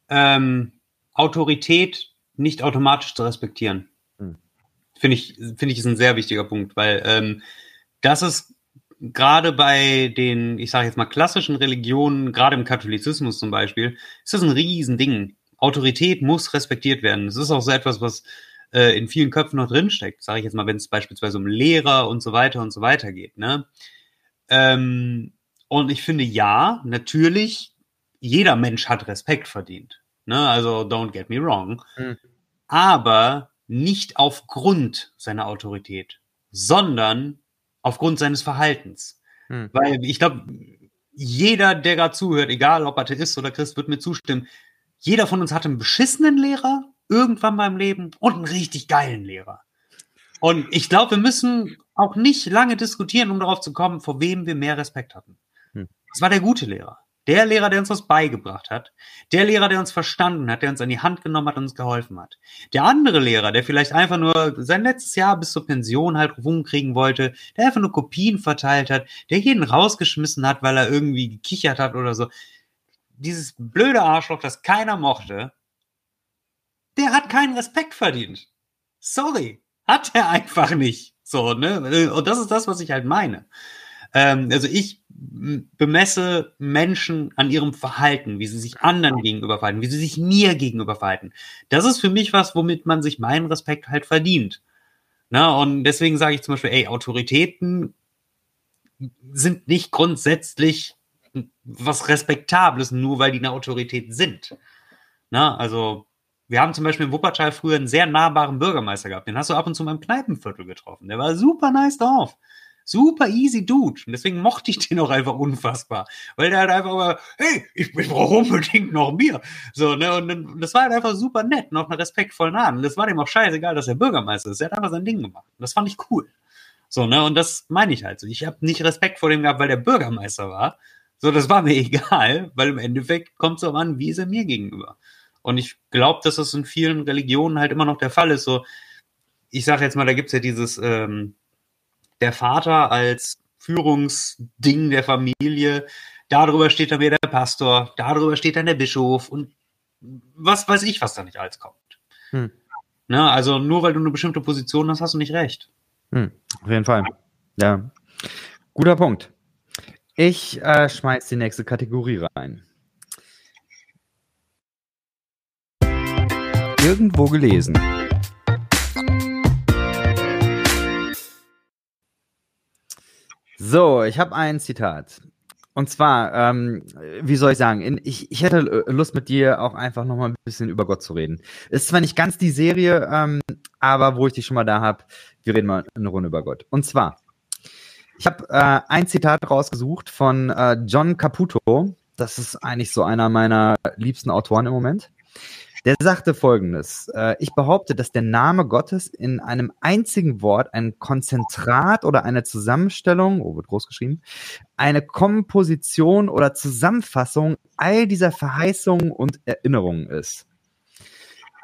Ähm, Autorität nicht automatisch zu respektieren. Hm. Finde ich, finde ich ist ein sehr wichtiger Punkt, weil ähm, das ist gerade bei den, ich sage jetzt mal, klassischen Religionen, gerade im Katholizismus zum Beispiel, ist das ein Riesending. Autorität muss respektiert werden. Es ist auch so etwas, was äh, in vielen Köpfen noch drinsteckt, sage ich jetzt mal, wenn es beispielsweise um Lehrer und so weiter und so weiter geht. Ne? Ähm, und ich finde, ja, natürlich, jeder Mensch hat Respekt verdient. Ne? Also, don't get me wrong. Mhm. Aber nicht aufgrund seiner Autorität, sondern aufgrund seines Verhaltens. Hm. Weil ich glaube, jeder, der gerade zuhört, egal ob Atheist oder Christ, wird mir zustimmen. Jeder von uns hatte einen beschissenen Lehrer irgendwann beim Leben und einen richtig geilen Lehrer. Und ich glaube, wir müssen auch nicht lange diskutieren, um darauf zu kommen, vor wem wir mehr Respekt hatten. Hm. Das war der gute Lehrer. Der Lehrer, der uns was beigebracht hat. Der Lehrer, der uns verstanden hat, der uns an die Hand genommen hat und uns geholfen hat. Der andere Lehrer, der vielleicht einfach nur sein letztes Jahr bis zur Pension halt rumkriegen wollte, der einfach nur Kopien verteilt hat, der jeden rausgeschmissen hat, weil er irgendwie gekichert hat oder so. Dieses blöde Arschloch, das keiner mochte, der hat keinen Respekt verdient. Sorry. Hat er einfach nicht. So, ne? Und das ist das, was ich halt meine. Ähm, also ich bemesse Menschen an ihrem Verhalten, wie sie sich anderen gegenüber verhalten, wie sie sich mir gegenüber verhalten. Das ist für mich was, womit man sich meinen Respekt halt verdient. Na, und deswegen sage ich zum Beispiel, ey, Autoritäten sind nicht grundsätzlich was Respektables, nur weil die eine Autorität sind. Na, also wir haben zum Beispiel in Wuppertal früher einen sehr nahbaren Bürgermeister gehabt. Den hast du ab und zu mal im Kneipenviertel getroffen. Der war super nice drauf. Super easy Dude. Und deswegen mochte ich den auch einfach unfassbar. Weil der halt einfach mal, hey, ich, ich brauche unbedingt noch Bier. So, ne, und, das war halt einfach super nett, noch eine respektvollen Art. Und das war dem auch scheißegal, dass er Bürgermeister ist. Er hat einfach sein Ding gemacht. Und das fand ich cool. So, ne, und das meine ich halt so. Ich habe nicht Respekt vor dem gehabt, weil der Bürgermeister war. So, das war mir egal, weil im Endeffekt kommt es auch an, wie ist er mir gegenüber. Und ich glaube, dass das in vielen Religionen halt immer noch der Fall ist. So, ich sage jetzt mal, da gibt's ja dieses, ähm, der Vater als Führungsding der Familie. Darüber steht dann wieder der Pastor, darüber steht dann der Bischof und was weiß ich, was da nicht alles kommt. Hm. Ne, also nur weil du eine bestimmte Position hast, hast du nicht recht. Hm, auf jeden Fall. Ja. Guter Punkt. Ich äh, schmeiß die nächste Kategorie rein. Irgendwo gelesen. So, ich habe ein Zitat. Und zwar, ähm, wie soll ich sagen, in, ich, ich hätte Lust mit dir auch einfach nochmal ein bisschen über Gott zu reden. Ist zwar nicht ganz die Serie, ähm, aber wo ich dich schon mal da habe, wir reden mal eine Runde über Gott. Und zwar, ich habe äh, ein Zitat rausgesucht von äh, John Caputo. Das ist eigentlich so einer meiner liebsten Autoren im Moment. Der sagte folgendes, äh, ich behaupte, dass der Name Gottes in einem einzigen Wort ein Konzentrat oder eine Zusammenstellung, oh, wird groß geschrieben, eine Komposition oder Zusammenfassung all dieser Verheißungen und Erinnerungen ist.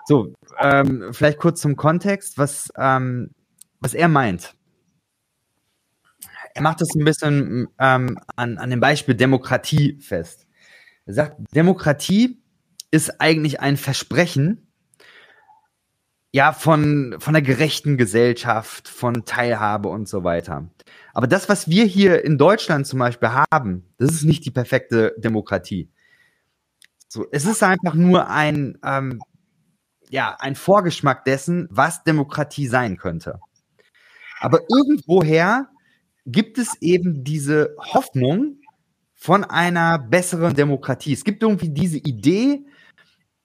So, ähm, vielleicht kurz zum Kontext, was, ähm, was er meint. Er macht das ein bisschen ähm, an, an dem Beispiel Demokratie fest. Er sagt, Demokratie ist eigentlich ein Versprechen, ja, von, von einer gerechten Gesellschaft, von Teilhabe und so weiter. Aber das, was wir hier in Deutschland zum Beispiel haben, das ist nicht die perfekte Demokratie. So, es ist einfach nur ein, ähm, ja, ein Vorgeschmack dessen, was Demokratie sein könnte. Aber irgendwoher gibt es eben diese Hoffnung von einer besseren Demokratie. Es gibt irgendwie diese Idee,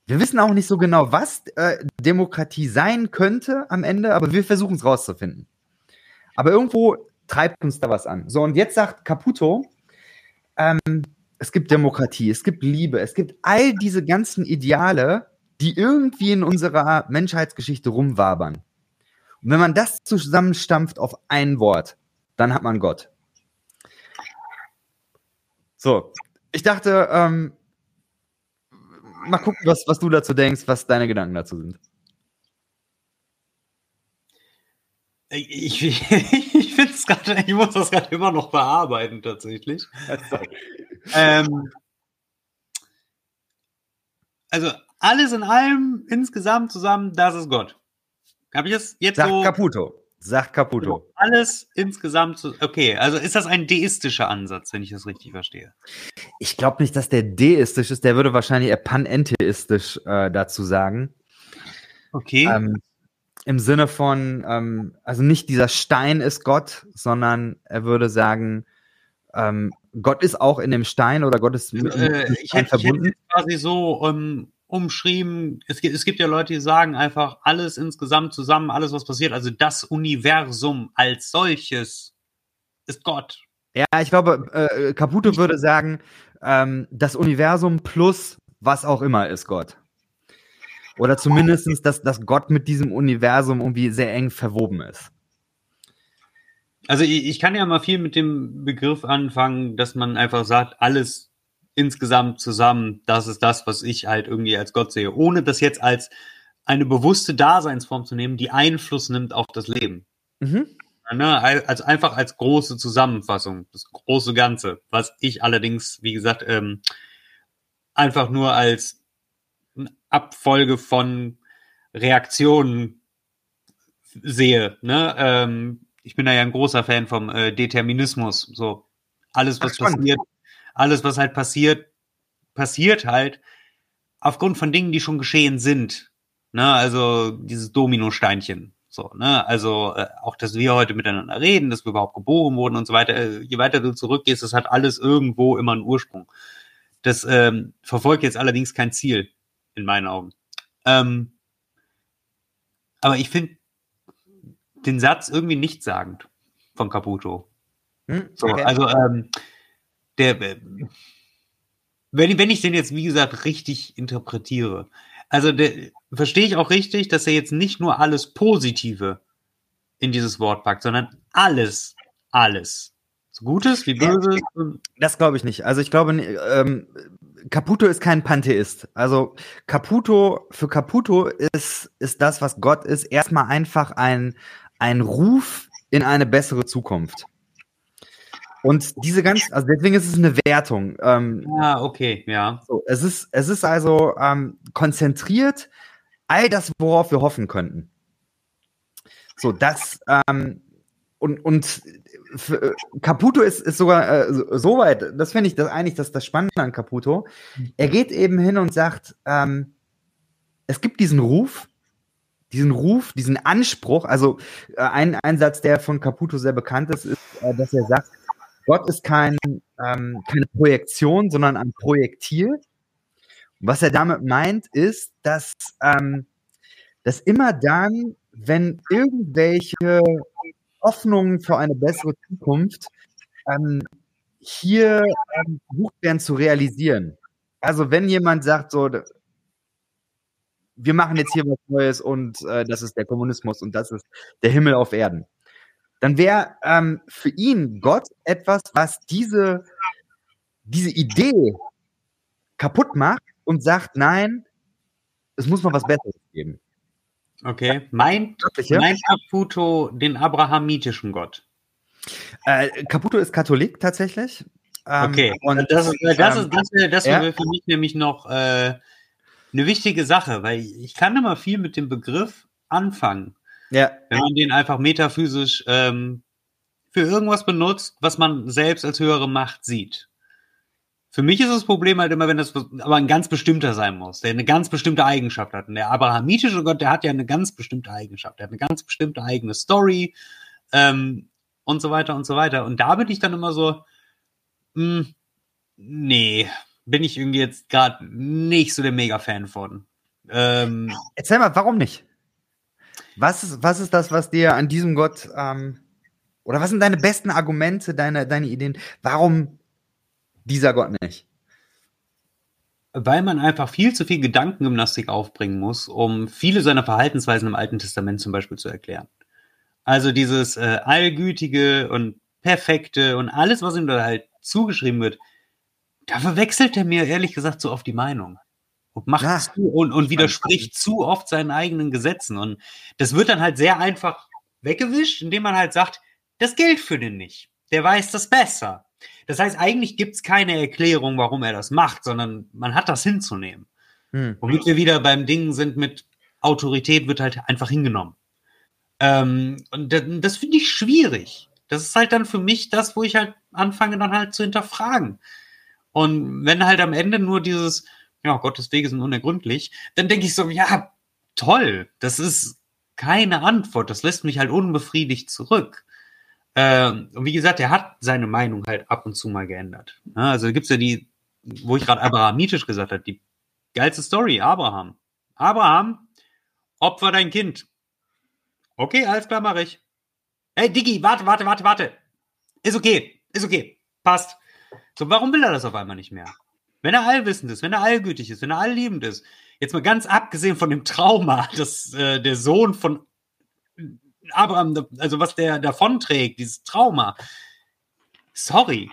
wir wissen auch nicht so genau, was äh, Demokratie sein könnte am Ende, aber wir versuchen es rauszufinden. Aber irgendwo treibt uns da was an. So, und jetzt sagt Caputo, ähm, es gibt Demokratie, es gibt Liebe, es gibt all diese ganzen Ideale, die irgendwie in unserer Menschheitsgeschichte rumwabern. Und wenn man das zusammenstampft auf ein Wort, dann hat man Gott. So, ich dachte, ähm, mal gucken, was, was du dazu denkst, was deine Gedanken dazu sind. Ich, ich, finde es gerade, ich muss das gerade immer noch bearbeiten, tatsächlich. ähm, also alles in allem, insgesamt zusammen, das ist Gott. Habe ich das jetzt Sagt so? Caputo. Sagt Caputo. Alles insgesamt, so, okay. Also ist das ein deistischer Ansatz, wenn ich das richtig verstehe? Ich glaube nicht, dass der deistisch ist. Der würde wahrscheinlich eher panentheistisch äh, dazu sagen. Okay. Ähm, Im Sinne von, ähm, also nicht dieser Stein ist Gott, sondern er würde sagen, ähm, Gott ist auch in dem Stein oder Gott ist mit, äh, mit dem ich, Stein hätte, ich hätte verbunden. jetzt quasi so ähm, umschrieben, es gibt, es gibt ja Leute, die sagen einfach alles insgesamt zusammen, alles was passiert, also das Universum als solches ist Gott. Ja, ich glaube, äh, Caputo würde sagen, ähm, das Universum plus was auch immer ist Gott. Oder zumindestens, dass, dass Gott mit diesem Universum irgendwie sehr eng verwoben ist. Also ich, ich kann ja mal viel mit dem Begriff anfangen, dass man einfach sagt, alles insgesamt zusammen, das ist das, was ich halt irgendwie als Gott sehe, ohne das jetzt als eine bewusste Daseinsform zu nehmen, die Einfluss nimmt auf das Leben. Mhm. Ne, als einfach als große Zusammenfassung, das große Ganze, was ich allerdings, wie gesagt, ähm, einfach nur als Abfolge von Reaktionen sehe. Ne? Ähm, ich bin da ja ein großer Fan vom äh, Determinismus. So alles, was Ach, passiert, alles, was halt passiert, passiert halt aufgrund von Dingen, die schon geschehen sind. Ne? Also dieses Dominosteinchen. So, ne? Also äh, auch, dass wir heute miteinander reden, dass wir überhaupt geboren wurden und so weiter. Äh, je weiter du zurückgehst, das hat alles irgendwo immer einen Ursprung. Das ähm, verfolgt jetzt allerdings kein Ziel, in meinen Augen. Ähm, aber ich finde den Satz irgendwie nichtssagend von Caputo. Hm? So, Okay. also ähm, der, wenn, wenn ich den jetzt, wie gesagt, richtig interpretiere, also der, verstehe ich auch richtig, dass er jetzt nicht nur alles Positive in dieses Wort packt, sondern alles, alles. So Gutes wie Böses. Das glaube ich nicht. Also ich glaube, ähm, Caputo ist kein Pantheist. Also Caputo, für Caputo ist, ist das, was Gott ist, erstmal einfach ein, ein Ruf in eine bessere Zukunft. Und diese ganz, also deswegen ist es eine Wertung. Ähm, Ja, okay, ja. so, es ist, es ist also ähm, konzentriert all das, worauf wir hoffen könnten. So, das, ähm, und, und für, äh, Caputo ist, ist sogar äh, so- so weit, das finde ich das eigentlich das, das Spannende an Caputo. Er geht eben hin und sagt, ähm, es gibt diesen Ruf, diesen Ruf, diesen Anspruch, also äh, ein, ein Satz, der von Caputo sehr bekannt ist, ist, äh, dass er sagt, Gott ist kein, ähm, keine Projektion, sondern ein Projektil. Und was er damit meint, ist, dass, ähm, dass immer dann, wenn irgendwelche Hoffnungen für eine bessere Zukunft ähm, hier ähm, versucht werden zu realisieren. Also wenn jemand sagt, so, wir machen jetzt hier was Neues und äh, das ist der Kommunismus und das ist der Himmel auf Erden, dann wäre ähm, für ihn Gott etwas, was diese, diese Idee kaputt macht und sagt, nein, es muss mal was Besseres geben. Okay. Meint, meint Caputo den abrahamitischen Gott? Äh, Caputo ist Katholik tatsächlich. Ähm, Okay. Und das ist, das ähm, ist, das wäre das ja. wäre für mich nämlich noch äh, eine wichtige Sache, weil ich kann immer viel mit dem Begriff anfangen, ja, wenn man den einfach metaphysisch ähm, für irgendwas benutzt, was man selbst als höhere Macht sieht. Für mich ist das Problem halt immer, wenn das aber ein ganz bestimmter sein muss, der eine ganz bestimmte Eigenschaft hat. Und der abrahamitische Gott, der hat ja eine ganz bestimmte Eigenschaft. Der hat eine ganz bestimmte eigene Story ähm, und so weiter und so weiter. Und da bin ich dann immer so, mh, hm, nee, bin ich irgendwie jetzt gerade nicht so der Mega-Fan von. Ähm, Erzähl mal, warum nicht? Was ist, was ist das, was dir an diesem Gott, ähm, oder was sind deine besten Argumente, deine, deine Ideen? Warum dieser Gott nicht? Weil man einfach viel zu viel Gedankengymnastik aufbringen muss, um viele seiner Verhaltensweisen im Alten Testament zum Beispiel zu erklären. Also dieses äh, allgütige und perfekte und alles, was ihm da halt zugeschrieben wird, da verwechselt er mir ehrlich gesagt so oft die Meinung und macht ja, zu und, und widerspricht zu oft seinen eigenen Gesetzen. Und das wird dann halt sehr einfach weggewischt, indem man halt sagt, das gilt für den nicht. Der weiß das besser. Das heißt, eigentlich gibt es keine Erklärung, warum er das macht, sondern man hat das hinzunehmen. Hm. Womit wir wieder beim Ding sind mit Autorität wird halt einfach hingenommen. Ähm, und das, das finde ich schwierig. Das ist halt dann für mich das, wo ich halt anfange dann halt zu hinterfragen. Und wenn halt am Ende nur dieses, ja, Gottes Wege sind unergründlich, dann denke ich so, ja, toll, das ist keine Antwort, das lässt mich halt unbefriedigt zurück. Ähm, und wie gesagt, er hat seine Meinung halt ab und zu mal geändert. Ja, also gibt's ja die, wo ich gerade abrahamitisch gesagt habe, die geilste Story, Abraham. Abraham, opfer dein Kind. Okay, alles klar, mach ich. Hey, Diggi, warte, warte, warte, warte. Ist okay, ist okay, passt. So, warum will er das auf einmal nicht mehr? Wenn er allwissend ist, wenn er allgütig ist, wenn er allliebend ist, jetzt mal ganz abgesehen von dem Trauma, dass äh, der Sohn von Abraham, also was der davonträgt, dieses Trauma. Sorry.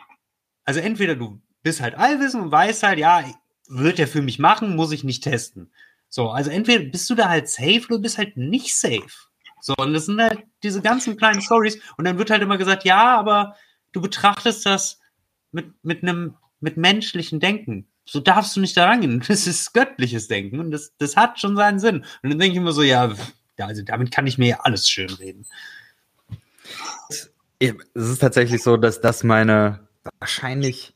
Also entweder du bist halt allwissend und weißt halt, ja, wird er für mich machen, muss ich nicht testen. So, also entweder bist du da halt safe oder du bist halt nicht safe. So, und das sind halt diese ganzen kleinen Stories. Und dann wird halt immer gesagt, ja, aber du betrachtest das mit, mit einem, mit menschlichen Denken. So darfst du nicht da rangehen. Das ist göttliches Denken und das, das hat schon seinen Sinn. Und dann denke ich immer so, ja, ja, also damit kann ich mir ja alles schön reden. Es ist tatsächlich so, dass das meine wahrscheinlich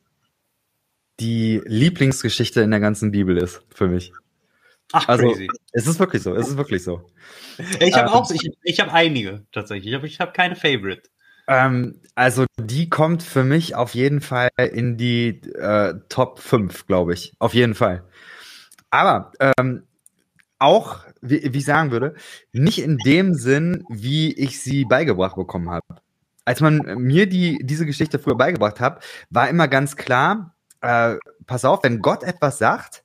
die Lieblingsgeschichte in der ganzen Bibel ist für mich. Ach, also, crazy. Es ist wirklich so, es ist wirklich so. Ich habe ähm, auch, ich, ich habe einige tatsächlich, aber ich habe keine Favorite. Ähm, also die kommt für mich auf jeden Fall in die äh, Top 5, glaube ich. Auf jeden Fall. Aber ähm, auch, wie, wie ich sagen würde, nicht in dem Sinn, wie ich sie beigebracht bekommen habe. Als man mir die, diese Geschichte früher beigebracht hat, war immer ganz klar, äh, pass auf, wenn Gott etwas sagt,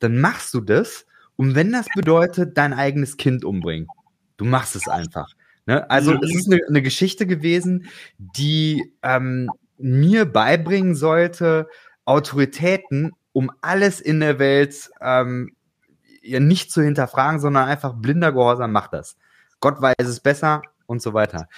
dann machst du das. Und wenn das bedeutet, dein eigenes Kind umbringen, du machst es einfach. Ne? Also es ist eine, eine Geschichte gewesen, die ähm, mir beibringen sollte, Autoritäten um alles in der Welt ähm, ja nicht zu hinterfragen, sondern einfach blinder Gehorsam macht das. Gott weiß es besser und so weiter.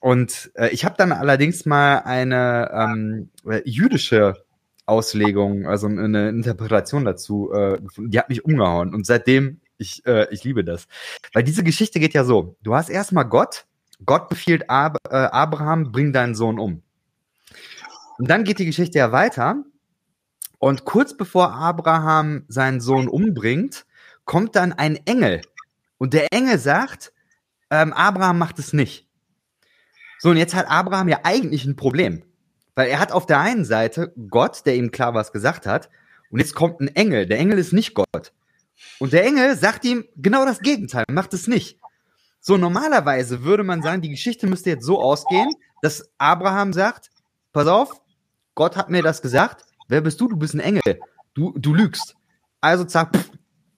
Und äh, ich habe dann allerdings mal eine ähm, jüdische Auslegung, also eine Interpretation dazu, äh, die hat mich umgehauen. Und seitdem ich, äh, ich liebe das. Weil diese Geschichte geht ja so. Du hast erstmal Gott. Gott befiehlt Ab äh, Abraham, bring deinen Sohn um. Und dann geht die Geschichte ja weiter. Und kurz bevor Abraham seinen Sohn umbringt, kommt dann ein Engel. Und der Engel sagt, ähm, Abraham macht es nicht. So, und jetzt hat Abraham ja eigentlich ein Problem. Weil er hat auf der einen Seite Gott, der ihm klar was gesagt hat, und jetzt kommt ein Engel. Der Engel ist nicht Gott. Und der Engel sagt ihm genau das Gegenteil, macht es nicht. So normalerweise würde man sagen, die Geschichte müsste jetzt so ausgehen, dass Abraham sagt, pass auf, Gott hat mir das gesagt, wer bist du? Du bist ein Engel. Du, du lügst. Also zack, pff,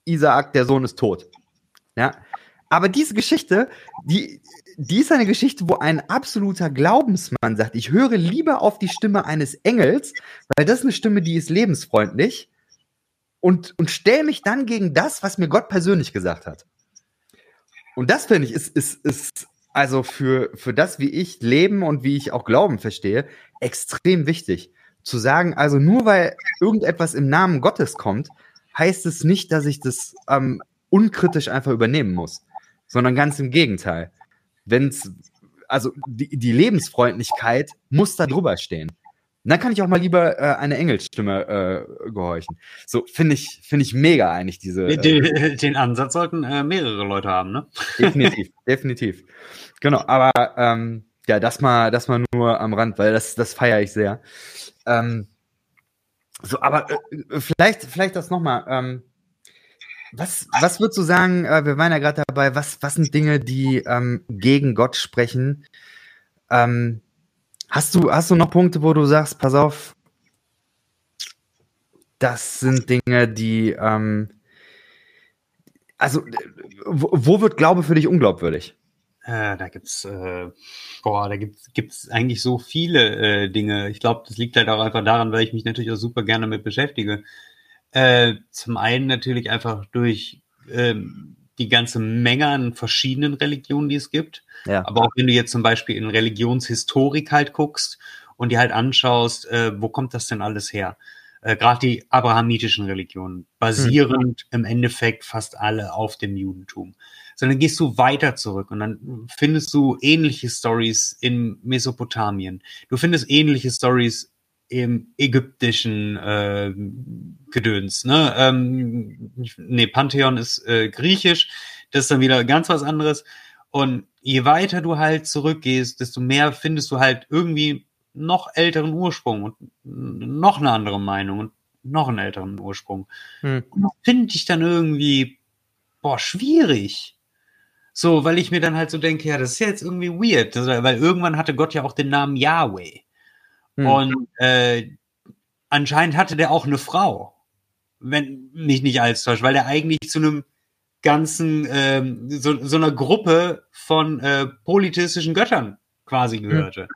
Isaak, der Sohn ist tot. Ja. Aber diese Geschichte, die, die ist eine Geschichte, wo ein absoluter Glaubensmann sagt, ich höre lieber auf die Stimme eines Engels, weil das ist eine Stimme, die ist lebensfreundlich, und, und stelle mich dann gegen das, was mir Gott persönlich gesagt hat. Und das finde ich ist, ist, ist also für, für das, wie ich Leben und wie ich auch Glauben verstehe, extrem wichtig. Zu sagen, also nur weil irgendetwas im Namen Gottes kommt, heißt es nicht, dass ich das ähm, unkritisch einfach übernehmen muss, sondern ganz im Gegenteil. Wenn's, also die, die Lebensfreundlichkeit muss da drüber stehen. Dann kann ich auch mal lieber äh, eine Engelsstimme äh, gehorchen. So, finde ich, finde ich mega eigentlich, diese. Äh, Den, den Ansatz sollten äh, mehrere Leute haben, ne? definitiv, definitiv. Genau, aber ähm, ja, das mal, das mal nur am Rand, weil das, das feiere ich sehr. Ähm, so, aber äh, vielleicht, vielleicht das nochmal. Ähm, was, was würdest du sagen, äh, wir waren ja gerade dabei, was, was sind Dinge, die ähm, gegen Gott sprechen? Ähm, hast, du, hast du noch Punkte, wo du sagst, pass auf, das sind Dinge, die, ähm, also, wo, wird Glaube für dich unglaubwürdig? Äh, da gibt's, äh, boah, da gibt's, gibt's eigentlich so viele äh, Dinge. Ich glaube, das liegt halt auch einfach daran, weil ich mich natürlich auch super gerne mit beschäftige. Äh, zum einen natürlich einfach durch ähm, die ganze Menge an verschiedenen Religionen, die es gibt. Ja. Aber auch wenn du jetzt zum Beispiel in Religionshistorik halt guckst und dir halt anschaust, äh, wo kommt das denn alles her? Äh, Gerade die abrahamitischen Religionen, basierend im Endeffekt fast alle auf dem Judentum. Sondern gehst du weiter zurück und dann findest du ähnliche Stories in Mesopotamien. Du findest ähnliche Stories im ägyptischen äh, Gedöns. Ne? Ähm, nee, Pantheon ist äh, griechisch, das ist dann wieder ganz was anderes. Und je weiter du halt zurückgehst, desto mehr findest du halt irgendwie noch älteren Ursprung und noch eine andere Meinung und noch einen älteren Ursprung. Hm. Und das finde ich dann irgendwie, boah, schwierig. So, weil ich mir dann halt so denke, ja, das ist ja jetzt irgendwie weird, weil irgendwann hatte Gott ja auch den Namen Yahweh. Hm. Und äh, anscheinend hatte der auch eine Frau, wenn mich nicht alles täuscht, weil der eigentlich zu einem ganzen, ähm, so, so einer Gruppe von äh, polytheistischen Göttern quasi gehörte.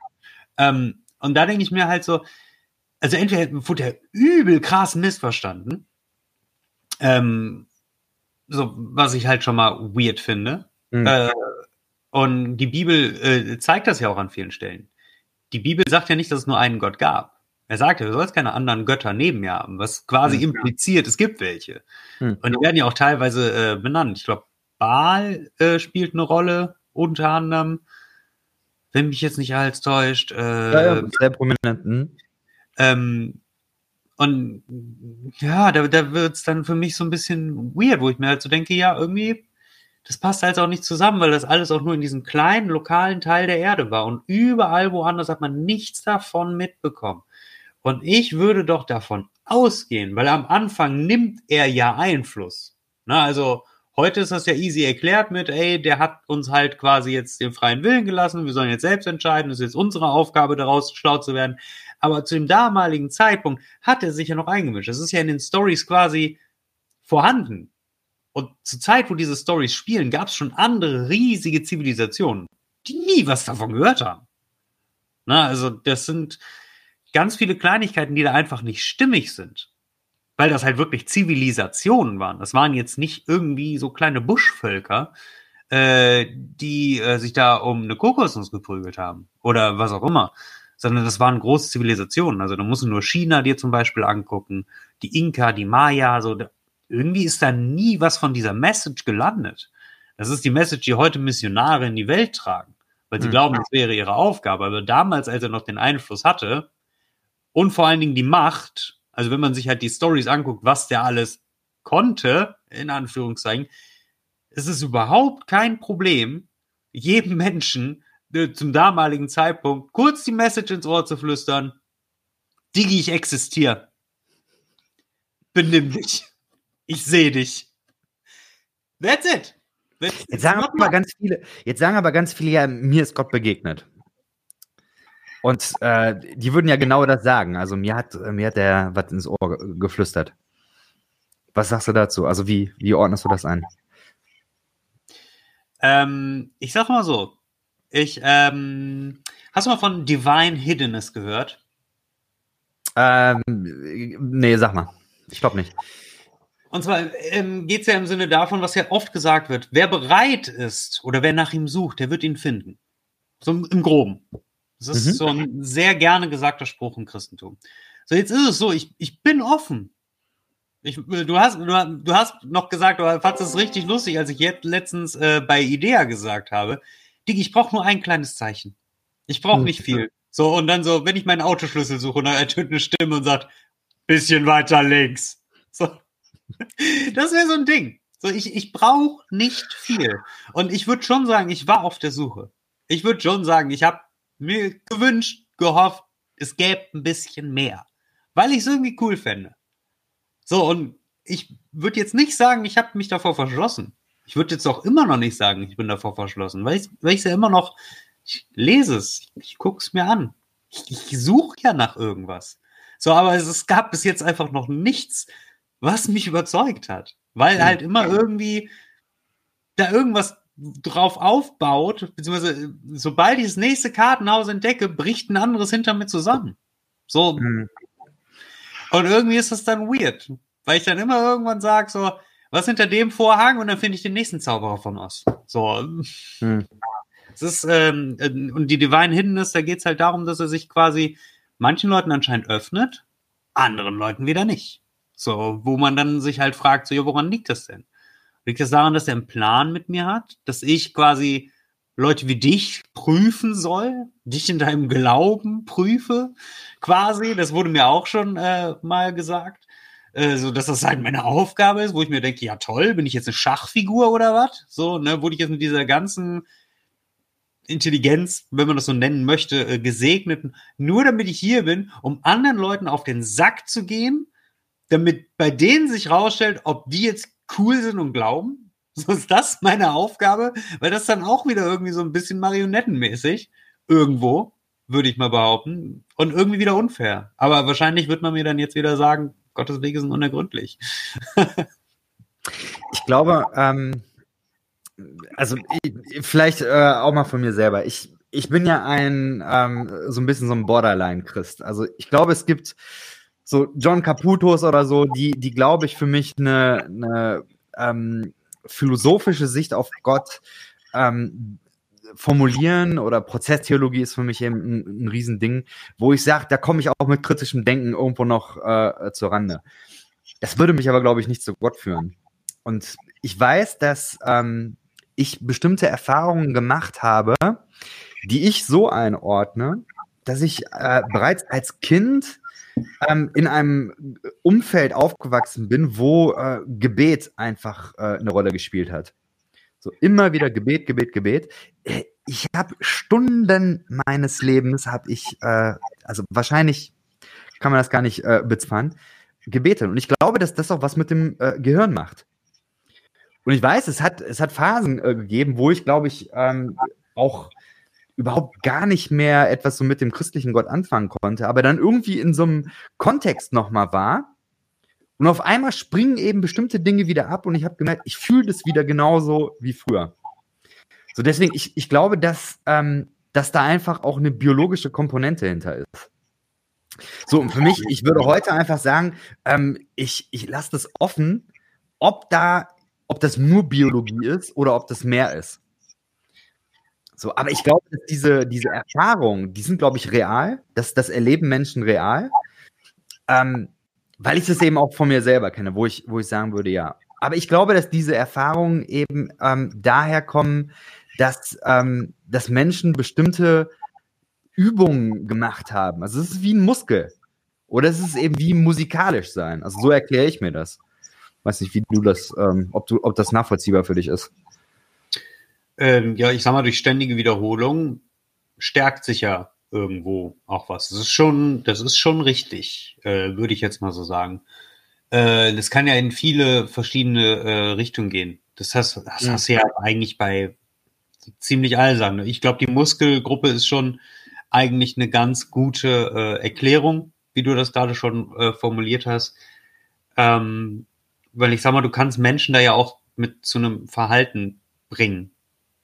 Ähm, und da denke ich mir halt so, also entweder wurde er übel krass missverstanden, ähm, so was ich halt schon mal weird finde. Hm. Äh, und die Bibel äh, zeigt das ja auch an vielen Stellen. Die Bibel sagt ja nicht, dass es nur einen Gott gab. Er sagt ja, du sollst keine anderen Götter neben mir haben, was quasi Hm. impliziert, es gibt welche. Hm. Und die werden ja auch teilweise äh, benannt. Ich glaube, Baal äh, spielt eine Rolle, unter anderem, wenn mich jetzt nicht alles täuscht. Äh, Ja, ja, sehr prominent. Hm. ähm, und ja, da, da wird's dann für mich so ein bisschen weird, wo ich mir halt so denke, ja, irgendwie, das passt halt auch nicht zusammen, weil das alles auch nur in diesem kleinen, lokalen Teil der Erde war. Und überall woanders hat man nichts davon mitbekommen. Und ich würde doch davon ausgehen, weil am Anfang nimmt er ja Einfluss. Na, also heute ist das ja easy erklärt mit, ey, der hat uns halt quasi jetzt den freien Willen gelassen, wir sollen jetzt selbst entscheiden, es ist jetzt unsere Aufgabe, daraus schlau zu werden. Aber zu dem damaligen Zeitpunkt hat er sich ja noch eingemischt. Das ist ja in den Stories quasi vorhanden. Und zur Zeit, wo diese Stories spielen, gab es schon andere riesige Zivilisationen, die nie was davon gehört haben. Na, also das sind ganz viele Kleinigkeiten, die da einfach nicht stimmig sind. Weil das halt wirklich Zivilisationen waren. Das waren jetzt nicht irgendwie so kleine Buschvölker, äh, die äh, sich da um eine Kokosnuss geprügelt haben. Oder was auch immer. Sondern das waren große Zivilisationen. Also da musst du nur China dir zum Beispiel angucken, die Inka, die Maya, so. Irgendwie ist da nie was von dieser Message gelandet. Das ist die Message, die heute Missionare in die Welt tragen. Weil sie Hm. glauben, das wäre ihre Aufgabe. Aber damals, als er noch den Einfluss hatte, und vor allen Dingen die Macht, also wenn man sich halt die Stories anguckt, was der alles konnte, in Anführungszeichen, ist es überhaupt kein Problem, jedem Menschen äh, zum damaligen Zeitpunkt kurz die Message ins Ohr zu flüstern, Digi, ich existiere. Benimm dich. Ich sehe dich. That's it. That's Jetzt sagen aber ganz viele, jetzt sagen aber ganz viele, ja, mir ist Gott begegnet. Und äh, die würden ja genau das sagen. Also mir hat, äh, mir hat der was ins Ohr ge- geflüstert. Was sagst du dazu? Also wie, wie ordnest du das ein? Ähm, ich sag mal so. Ich, ähm, hast du mal von Divine Hiddenness gehört? Ähm, nee, sag mal. Ich glaube nicht. Und zwar ähm, geht es ja im Sinne davon, was ja oft gesagt wird. Wer bereit ist oder wer nach ihm sucht, der wird ihn finden. So im, Groben. Das ist Mhm. so ein sehr gerne gesagter Spruch im Christentum. So, jetzt ist es so, ich, ich bin offen. Ich, du, hast, du, du hast noch gesagt, oder fandest es richtig lustig, als ich jetzt letztens äh, bei Idea gesagt habe, Diggi, ich brauche nur ein kleines Zeichen. Ich brauche Mhm. nicht viel. So, und dann so, wenn ich meinen Autoschlüssel suche und dann ertönt eine Stimme und sagt, bisschen weiter links. So. Das wäre so ein Ding. So, ich, ich brauche nicht viel. Und ich würde schon sagen, ich war auf der Suche. Ich würde schon sagen, ich habe mir gewünscht, gehofft, es gäbe ein bisschen mehr. Weil ich es irgendwie cool fände. So, und ich würde jetzt nicht sagen, ich habe mich davor verschlossen. Ich würde jetzt auch immer noch nicht sagen, ich bin davor verschlossen, weil ich weil ja immer noch, ich lese es, ich gucke es mir an. Ich, ich suche ja nach irgendwas. So, aber es, es, gab bis jetzt einfach noch nichts, was mich überzeugt hat. Weil halt immer irgendwie da irgendwas drauf aufbaut, beziehungsweise sobald ich das nächste Kartenhaus entdecke, bricht ein anderes hinter mir zusammen. So. Mhm. Und irgendwie ist das dann weird, weil ich dann immer irgendwann sage, so, was hinter dem Vorhang und dann finde ich den nächsten Zauberer von Oz. So. Mhm. Es ist, ähm, äh, und die Divine Hiddenness, da geht es halt darum, dass er sich quasi manchen Leuten anscheinend öffnet, anderen Leuten wieder nicht. So, wo man dann sich halt fragt, so, ja, woran liegt das denn? Liegt das daran, dass er einen Plan mit mir hat? Dass ich quasi Leute wie dich prüfen soll? Dich in deinem Glauben prüfe? Quasi, das wurde mir auch schon äh, mal gesagt. Äh, so, dass das halt meine Aufgabe ist, wo ich mir denke, ja toll, bin ich jetzt eine Schachfigur oder was? So, ne, wurde ich jetzt mit dieser ganzen Intelligenz, wenn man das so nennen möchte, äh, gesegnet, nur damit ich hier bin, um anderen Leuten auf den Sack zu gehen, damit bei denen sich rausstellt, ob die jetzt cool sind und glauben. So ist das meine Aufgabe, weil das dann auch wieder irgendwie so ein bisschen marionettenmäßig irgendwo, würde ich mal behaupten, und irgendwie wieder unfair. Aber wahrscheinlich wird man mir dann jetzt wieder sagen, Gottes Wege sind unergründlich. ich glaube, ähm, also vielleicht äh, auch mal von mir selber. Ich, ich bin ja ein ähm, so ein bisschen so ein Borderline-Christ. Also ich glaube, es gibt so John Caputos oder so, die, die glaube ich für mich eine, eine ähm, philosophische Sicht auf Gott ähm, formulieren oder Prozesstheologie ist für mich eben ein, ein Riesending, wo ich sage, da komme ich auch mit kritischem Denken irgendwo noch äh, zur Rande. Das würde mich aber, glaube ich, nicht zu Gott führen. Und ich weiß, dass ähm, ich bestimmte Erfahrungen gemacht habe, die ich so einordne, dass ich äh, bereits als Kind ähm, in einem Umfeld aufgewachsen bin, wo äh, Gebet einfach äh, eine Rolle gespielt hat. So immer wieder Gebet, Gebet, Gebet. Äh, ich habe Stunden meines Lebens, habe ich, äh, also wahrscheinlich kann man das gar nicht äh, bezahlen, gebetet. Und ich glaube, dass das auch was mit dem äh, Gehirn macht. Und ich weiß, es hat, es hat Phasen äh, gegeben, wo ich, glaube ich, ähm, auch überhaupt gar nicht mehr etwas so mit dem christlichen Gott anfangen konnte, aber dann irgendwie in so einem Kontext nochmal war. Und auf einmal springen eben bestimmte Dinge wieder ab und ich habe gemerkt, ich fühle das wieder genauso wie früher. So deswegen, ich, ich glaube, dass, ähm, dass da einfach auch eine biologische Komponente hinter ist. So, und für mich, ich würde heute einfach sagen, ähm, ich, ich lasse das offen, ob da, ob das nur Biologie ist oder ob das mehr ist. So, aber ich glaube, dass diese, diese Erfahrungen, die sind, glaube ich, real. Das, das erleben Menschen real. Ähm, weil ich das eben auch von mir selber kenne, wo ich, wo ich sagen würde, ja. Aber ich glaube, dass diese Erfahrungen eben ähm, daher kommen, dass, ähm, dass Menschen bestimmte Übungen gemacht haben. Also es ist wie ein Muskel. Oder es ist eben wie musikalisch sein. Also so erkläre ich mir das. Weiß nicht, wie du das, ähm, ob du, ob das nachvollziehbar für dich ist ähm, ja, ich sag mal, durch ständige Wiederholung stärkt sich ja irgendwo auch was. Das ist schon, das ist schon richtig, äh, würde ich jetzt mal so sagen. Äh, das kann ja in viele verschiedene äh, Richtungen gehen. Das hast, das ja. hast du ja eigentlich bei ziemlich allen Sachen. Ne? Ich glaube, die Muskelgruppe ist schon eigentlich eine ganz gute äh, Erklärung, wie du das gerade schon äh, formuliert hast. Ähm, weil ich sag mal, du kannst Menschen da ja auch mit zu einem Verhalten bringen.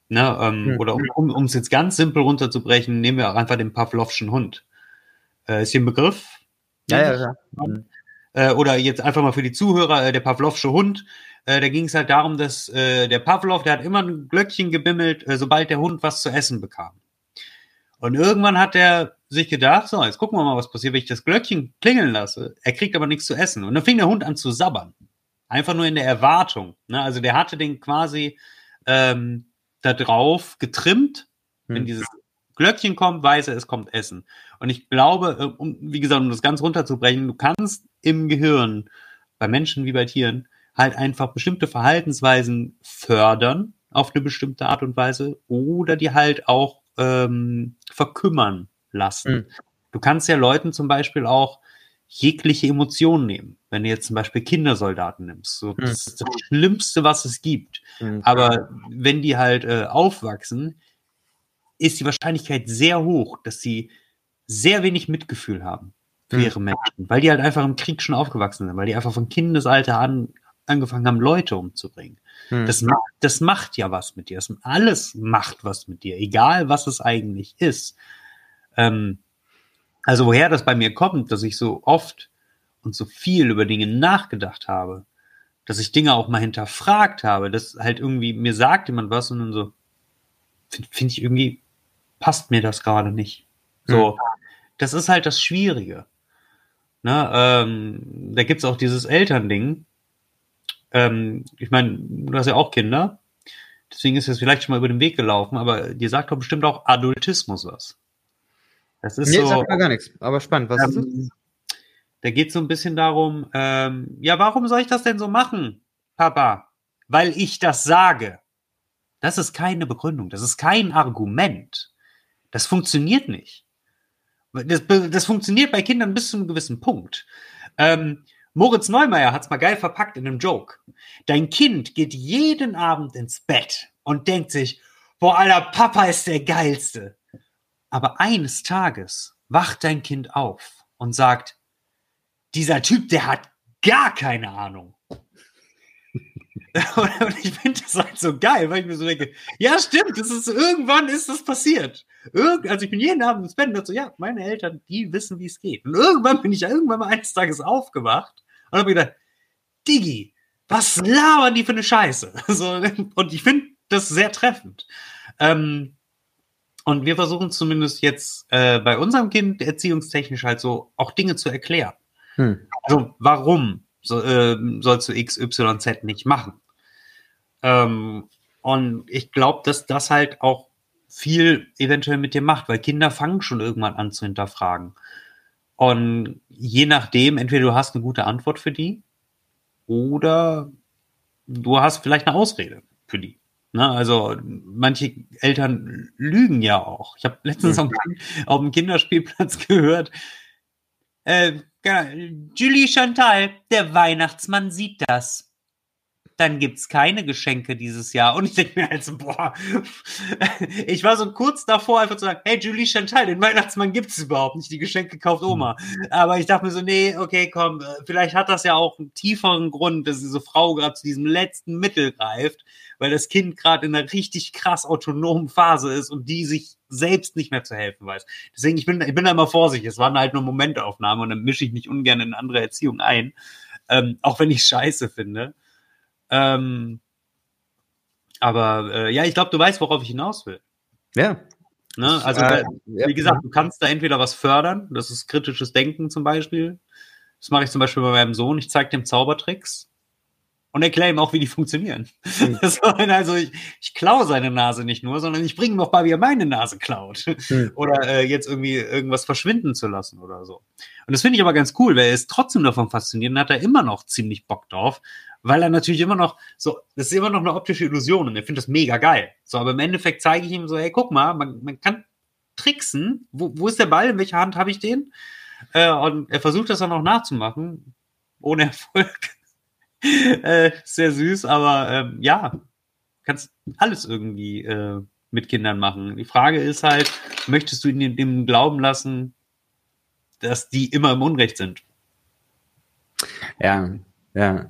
Ne, ähm, mhm. Oder um es jetzt ganz simpel runterzubrechen, nehmen wir auch einfach den Pavlovschen Hund. Äh, ist hier ein Begriff? Ja, ja, ja. Mhm. Äh, oder jetzt einfach mal für die Zuhörer, äh, der Pavlovsche Hund. Äh, da ging es halt darum, dass der Pavlov, der hat immer ein Glöckchen gebimmelt, sobald der Hund was zu essen bekam. Und irgendwann hat er sich gedacht, so, jetzt gucken wir mal, was passiert, wenn ich das Glöckchen klingeln lasse. Er kriegt aber nichts zu essen. Und dann fing der Hund an zu sabbern. Einfach nur in der Erwartung. Ne? Also der hatte den quasi ähm, da drauf getrimmt, hm. wenn dieses Glöckchen kommt, weiß er, es kommt Essen. Und ich glaube, äh, um, wie gesagt, um das ganz runterzubrechen, du kannst im Gehirn, bei Menschen wie bei Tieren, halt einfach bestimmte Verhaltensweisen fördern auf eine bestimmte Art und Weise oder die halt auch ähm, verkümmern lassen. Mhm. Du kannst ja Leuten zum Beispiel auch jegliche Emotionen nehmen. Wenn du jetzt zum Beispiel Kindersoldaten nimmst, so, das ist das Schlimmste, was es gibt. Mhm. Aber wenn die halt äh, aufwachsen, ist die Wahrscheinlichkeit sehr hoch, dass sie sehr wenig Mitgefühl haben für Mhm. ihre Menschen, weil die halt einfach im Krieg schon aufgewachsen sind, weil die einfach von Kindesalter an angefangen haben, Leute umzubringen. Mhm. Das, macht, das macht ja was mit dir. Das, alles macht was mit dir, egal was es eigentlich ist. Ähm, also woher das bei mir kommt, dass ich so oft und so viel über Dinge nachgedacht habe, dass ich Dinge auch mal hinterfragt habe, dass halt irgendwie mir sagt jemand was und dann so, finde find ich irgendwie, passt mir das gerade nicht. So, das ist halt das Schwierige. Ne, ähm, da gibt's auch dieses Elternding. Ähm, ich meine, du hast ja auch Kinder, deswegen ist es vielleicht schon mal über den Weg gelaufen, aber dir sagt doch bestimmt auch Adultismus was. Das ist Nee, so. sagt mir gar nichts. Aber spannend, was ist? Ähm, da geht es so ein bisschen darum, ähm, ja, warum soll ich das denn so machen, Papa? Weil ich das sage. Das ist keine Begründung, das ist kein Argument. Das funktioniert nicht. Das, das funktioniert bei Kindern bis zu einem gewissen Punkt. Ähm, Moritz Neumeier hat es mal geil verpackt in einem Joke. Dein Kind geht jeden Abend ins Bett und denkt sich, boah, Alter, Papa ist der Geilste. Aber eines Tages wacht dein Kind auf und sagt, dieser Typ, der hat gar keine Ahnung. und ich finde das halt so geil, weil ich mir so denke, ja, stimmt, das ist, irgendwann ist das passiert. Irgend, also ich bin jeden Abend ins Bett und dachte so, ja, meine Eltern, die wissen, wie es geht. Und irgendwann bin ich irgendwann mal eines Tages aufgewacht und habe gedacht, Digi, was labern die für eine Scheiße? So, und ich finde das sehr treffend. Ähm, und wir versuchen zumindest jetzt äh, bei unserem Kind erziehungstechnisch halt so auch Dinge zu erklären. Hm. Also warum so, äh, sollst du X, Y, Z nicht machen? Ähm, und ich glaube, dass das halt auch viel eventuell mit dir macht, weil Kinder fangen schon irgendwann an zu hinterfragen. Und je nachdem, entweder du hast eine gute Antwort für die oder du hast vielleicht eine Ausrede für die. Ne? Also manche Eltern lügen ja auch. Ich habe letztens auf, dem- auf dem Kinderspielplatz gehört, äh, genau, Julie Chantal, der Weihnachtsmann sieht das. Dann gibt's keine Geschenke dieses Jahr. Und ich denke mir also, boah, ich war so kurz davor, einfach zu sagen, hey, Julie Chantal, den Weihnachtsmann gibt's überhaupt nicht, die Geschenke kauft Oma. Aber ich dachte mir so, nee, okay, komm, äh, vielleicht hat das ja auch einen tieferen Grund, dass diese Frau gerade zu diesem letzten Mittel greift, weil das Kind gerade in einer richtig krass autonomen Phase ist und die sich selbst nicht mehr zu helfen weiß. Deswegen, ich bin, ich bin da immer vorsichtig. Es waren halt nur Momentaufnahmen und dann mische ich mich ungern in andere Erziehung ein. Ähm, auch wenn ich scheiße finde. Ähm, aber äh, ja, ich glaube, du weißt, worauf ich hinaus will. Ja. Ne? Also, Äh, wie gesagt, du kannst da entweder was fördern, das ist kritisches Denken zum Beispiel. Das mache ich zum Beispiel bei meinem Sohn. Ich zeige dem Zaubertricks und erkläre ihm auch, wie die funktionieren. Mhm. Also, ich, ich klaue seine Nase nicht nur, sondern ich bringe ihm auch bei, wie er meine Nase klaut. Mhm. Oder äh, jetzt irgendwie irgendwas verschwinden zu lassen oder so. Und das finde ich aber ganz cool, weil er ist trotzdem davon fasziniert und hat da immer noch ziemlich Bock drauf, weil er natürlich immer noch so, das ist immer noch eine optische Illusion und er findet das mega geil. So, aber im Endeffekt zeige ich ihm so, hey, guck mal, man, man kann tricksen. Wo, wo ist der Ball? In welcher Hand habe ich den? Äh, und er versucht das dann auch nachzumachen, ohne Erfolg. äh, sehr süß, aber ähm, ja, kannst alles irgendwie äh, mit Kindern machen. Die Frage ist halt, möchtest du ihnen dem glauben lassen, dass die immer im Unrecht sind? Ja, ja.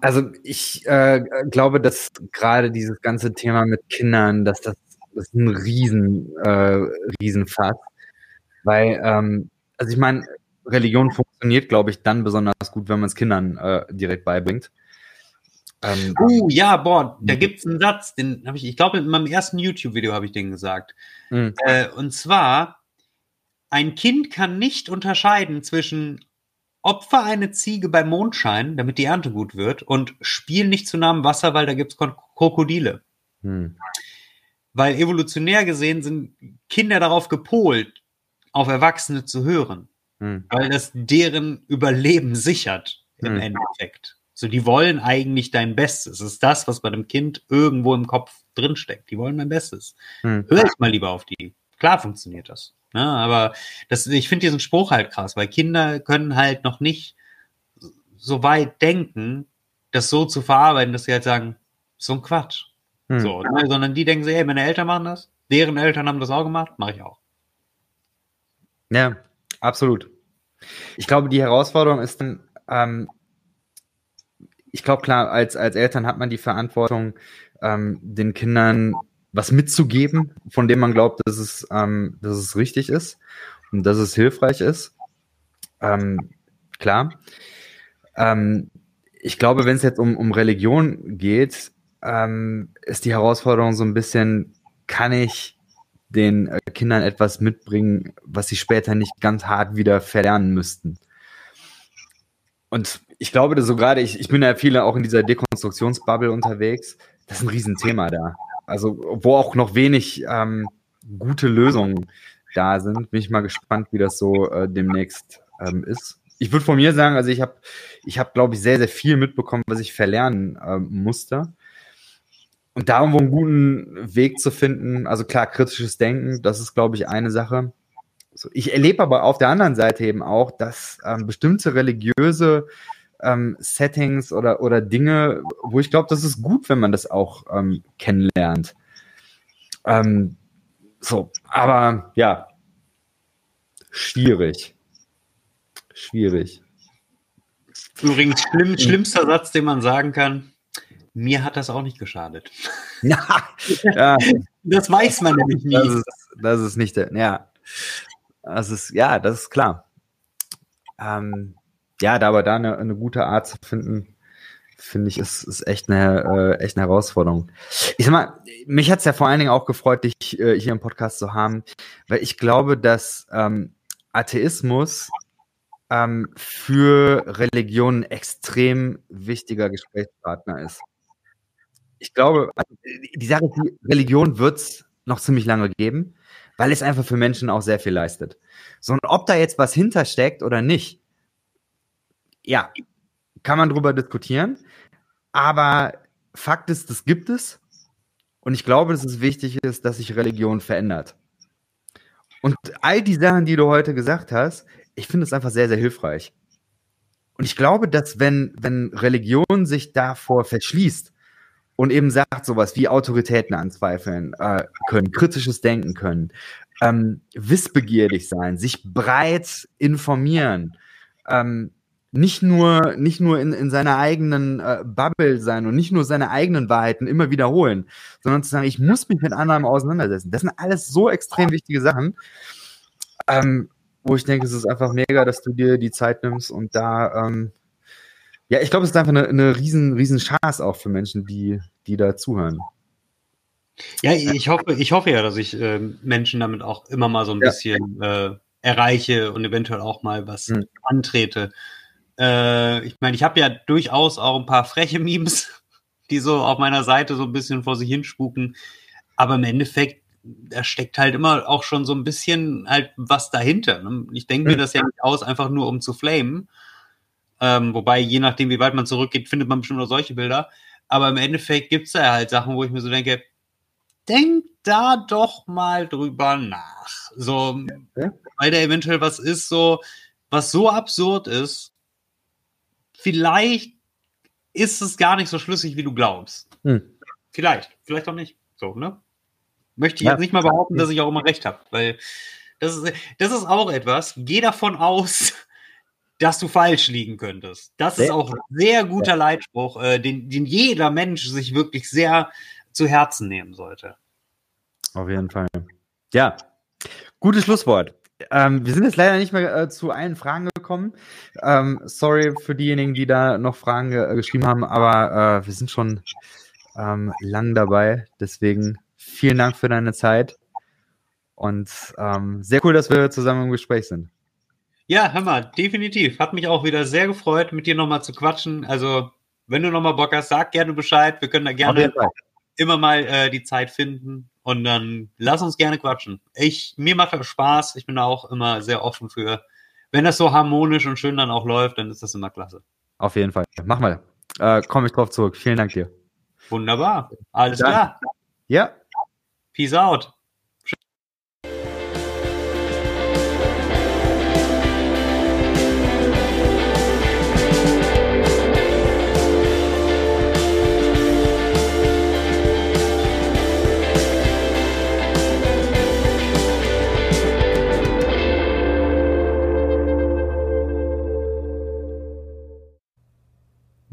Also ich äh, glaube, dass gerade dieses ganze Thema mit Kindern, dass das, das ist ein riesen, äh, Riesenfass. Weil, ähm, also ich meine, Religion funktioniert, glaube ich, dann besonders gut, wenn man es Kindern äh, direkt beibringt. Ähm, Uh, ja, boah, da Mhm. gibt's einen Satz, den habe ich, ich glaube, in meinem ersten YouTube-Video habe ich den gesagt. mh, Äh, und zwar, ein Kind kann nicht unterscheiden zwischen Opfer eine Ziege beim Mondschein, damit die Ernte gut wird, und Spiel nicht zu nah am Wasser, weil da gibt's Kon- Krokodile. hm, Weil evolutionär gesehen sind Kinder darauf gepolt, auf Erwachsene zu hören. Hm. Weil das deren Überleben sichert im Hm. Endeffekt. So, die wollen eigentlich dein Bestes. Das ist das, was bei einem Kind irgendwo im Kopf drinsteckt. Die wollen mein Bestes. Hm. Hör ich mal lieber auf die. Klar funktioniert das. Ne? Aber das, ich finde diesen Spruch halt krass, weil Kinder können halt noch nicht so weit denken, das so zu verarbeiten, dass sie halt sagen, so ein Quatsch. Hm. So, ne? Sondern die denken so, ey, meine Eltern machen das, deren Eltern haben das auch gemacht, mache ich auch. Ja, absolut. Ich glaube, die Herausforderung ist dann, ähm, ich glaube, klar, als, als Eltern hat man die Verantwortung, ähm, den Kindern was mitzugeben, von dem man glaubt, dass es, ähm, dass es richtig ist und dass es hilfreich ist. Ähm, klar. Ähm, ich glaube, wenn es jetzt um, um Religion geht, ähm, ist die Herausforderung so ein bisschen, kann ich den äh, Kindern etwas mitbringen, was sie später nicht ganz hart wieder verlernen müssten. Und ich glaube, dass so gerade, ich, ich bin ja viele auch in dieser Dekonstruktionsbubble unterwegs, das ist ein Riesenthema da. Also, wo auch noch wenig ähm, gute Lösungen da sind, bin ich mal gespannt, wie das so äh, demnächst ähm, ist. Ich würde von mir sagen, also ich habe, ich habe, glaube ich, sehr, sehr viel mitbekommen, was ich verlernen ähm, musste. Und da irgendwo einen guten Weg zu finden, also klar, kritisches Denken, das ist, glaube ich, eine Sache. So, ich erlebe aber auf der anderen Seite eben auch, dass ähm, bestimmte religiöse ähm, Settings oder, oder Dinge, wo ich glaube, das ist gut, wenn man das auch ähm, kennenlernt. Ähm, so, aber ja, schwierig. Schwierig. Übrigens, schlimm, schlimmster Satz, den man sagen kann, mir hat das auch nicht geschadet. ja, Das weiß man nämlich das nie. ist, das ist nicht der, ja. Das ist, ja, das ist klar. Ähm, ja, da aber da eine, eine gute Art zu finden, finde ich, ist, ist echt eine, äh, echt eine Herausforderung. Ich sag mal, mich hat's ja vor allen Dingen auch gefreut, dich äh, hier im Podcast zu haben, weil ich glaube, dass ähm, Atheismus ähm, für Religionen ein extrem wichtiger Gesprächspartner ist. Ich glaube, also, die Sache die Religion wird's noch ziemlich lange geben, weil es einfach für Menschen auch sehr viel leistet. So, und ob da jetzt was hintersteckt oder nicht, ja, kann man drüber diskutieren. Aber Fakt ist, das gibt es. Und ich glaube, dass es wichtig ist, dass sich Religion verändert. Und all die Sachen, die du heute gesagt hast, ich finde es einfach sehr, sehr hilfreich. Und ich glaube, dass wenn, wenn Religion sich davor verschließt und eben sagt sowas wie Autoritäten anzweifeln äh, können, kritisches Denken können, ähm, wissbegierig sein, sich breit informieren, ähm, nicht nur, nicht nur in, in seiner eigenen äh, Bubble sein und nicht nur seine eigenen Wahrheiten immer wiederholen, sondern zu sagen, ich muss mich mit anderen auseinandersetzen. Das sind alles so extrem wichtige Sachen, ähm, wo ich denke, es ist einfach mega, dass du dir die Zeit nimmst und da, ähm, ja, ich glaube, es ist einfach eine, eine riesen, riesen Chance auch für Menschen, die, die da zuhören. Ja, ich hoffe, ich hoffe ja, dass ich äh, Menschen damit auch immer mal so ein Ja. bisschen äh, erreiche und eventuell auch mal was Hm. antrete. Äh, ich meine, ich habe ja durchaus auch ein paar freche Memes, die so auf meiner Seite so ein bisschen vor sich hinspuken. Aber im Endeffekt, da steckt halt immer auch schon so ein bisschen halt was dahinter. Ne? Ich denke mir Hm. das ja nicht aus, einfach nur um zu flamen. Ähm, wobei, je nachdem, wie weit man zurückgeht, findet man bestimmt auch solche Bilder. Aber im Endeffekt gibt's da halt Sachen, wo ich mir so denke, denk da doch mal drüber nach. So, Ja. weil da eventuell was ist, so, was so absurd ist, vielleicht ist es gar nicht so schlüssig, wie du glaubst. Hm. Vielleicht, vielleicht auch nicht. So, ne? Möchte ich Ja. jetzt nicht mal behaupten, dass ich auch immer recht habe, weil das ist, das ist auch etwas. Geh davon aus, dass du falsch liegen könntest. Das ist Sehr- auch ein sehr guter Leitspruch, äh, den, den jeder Mensch sich wirklich sehr zu Herzen nehmen sollte. Auf jeden Fall. Ja, gutes Schlusswort. Ähm, wir sind jetzt leider nicht mehr äh, zu allen Fragen gekommen. Ähm, sorry für diejenigen, die da noch Fragen äh, geschrieben haben, aber äh, wir sind schon ähm, lang dabei. Deswegen vielen Dank für deine Zeit. Und ähm, sehr cool, dass wir zusammen im Gespräch sind. Ja, hör mal, definitiv. Hat mich auch wieder sehr gefreut, mit dir nochmal zu quatschen. Also, wenn du nochmal Bock hast, sag gerne Bescheid. Wir können da gerne immer mal äh, die Zeit finden. Und dann lass uns gerne quatschen. Ich, mir macht das Spaß. Ich bin da auch immer sehr offen für. Wenn das so harmonisch und schön dann auch läuft, dann ist das immer klasse. Auf jeden Fall. Mach mal. Äh, Komme ich drauf zurück. Vielen Dank dir. Wunderbar. Alles Dann- klar. Ja. Peace out.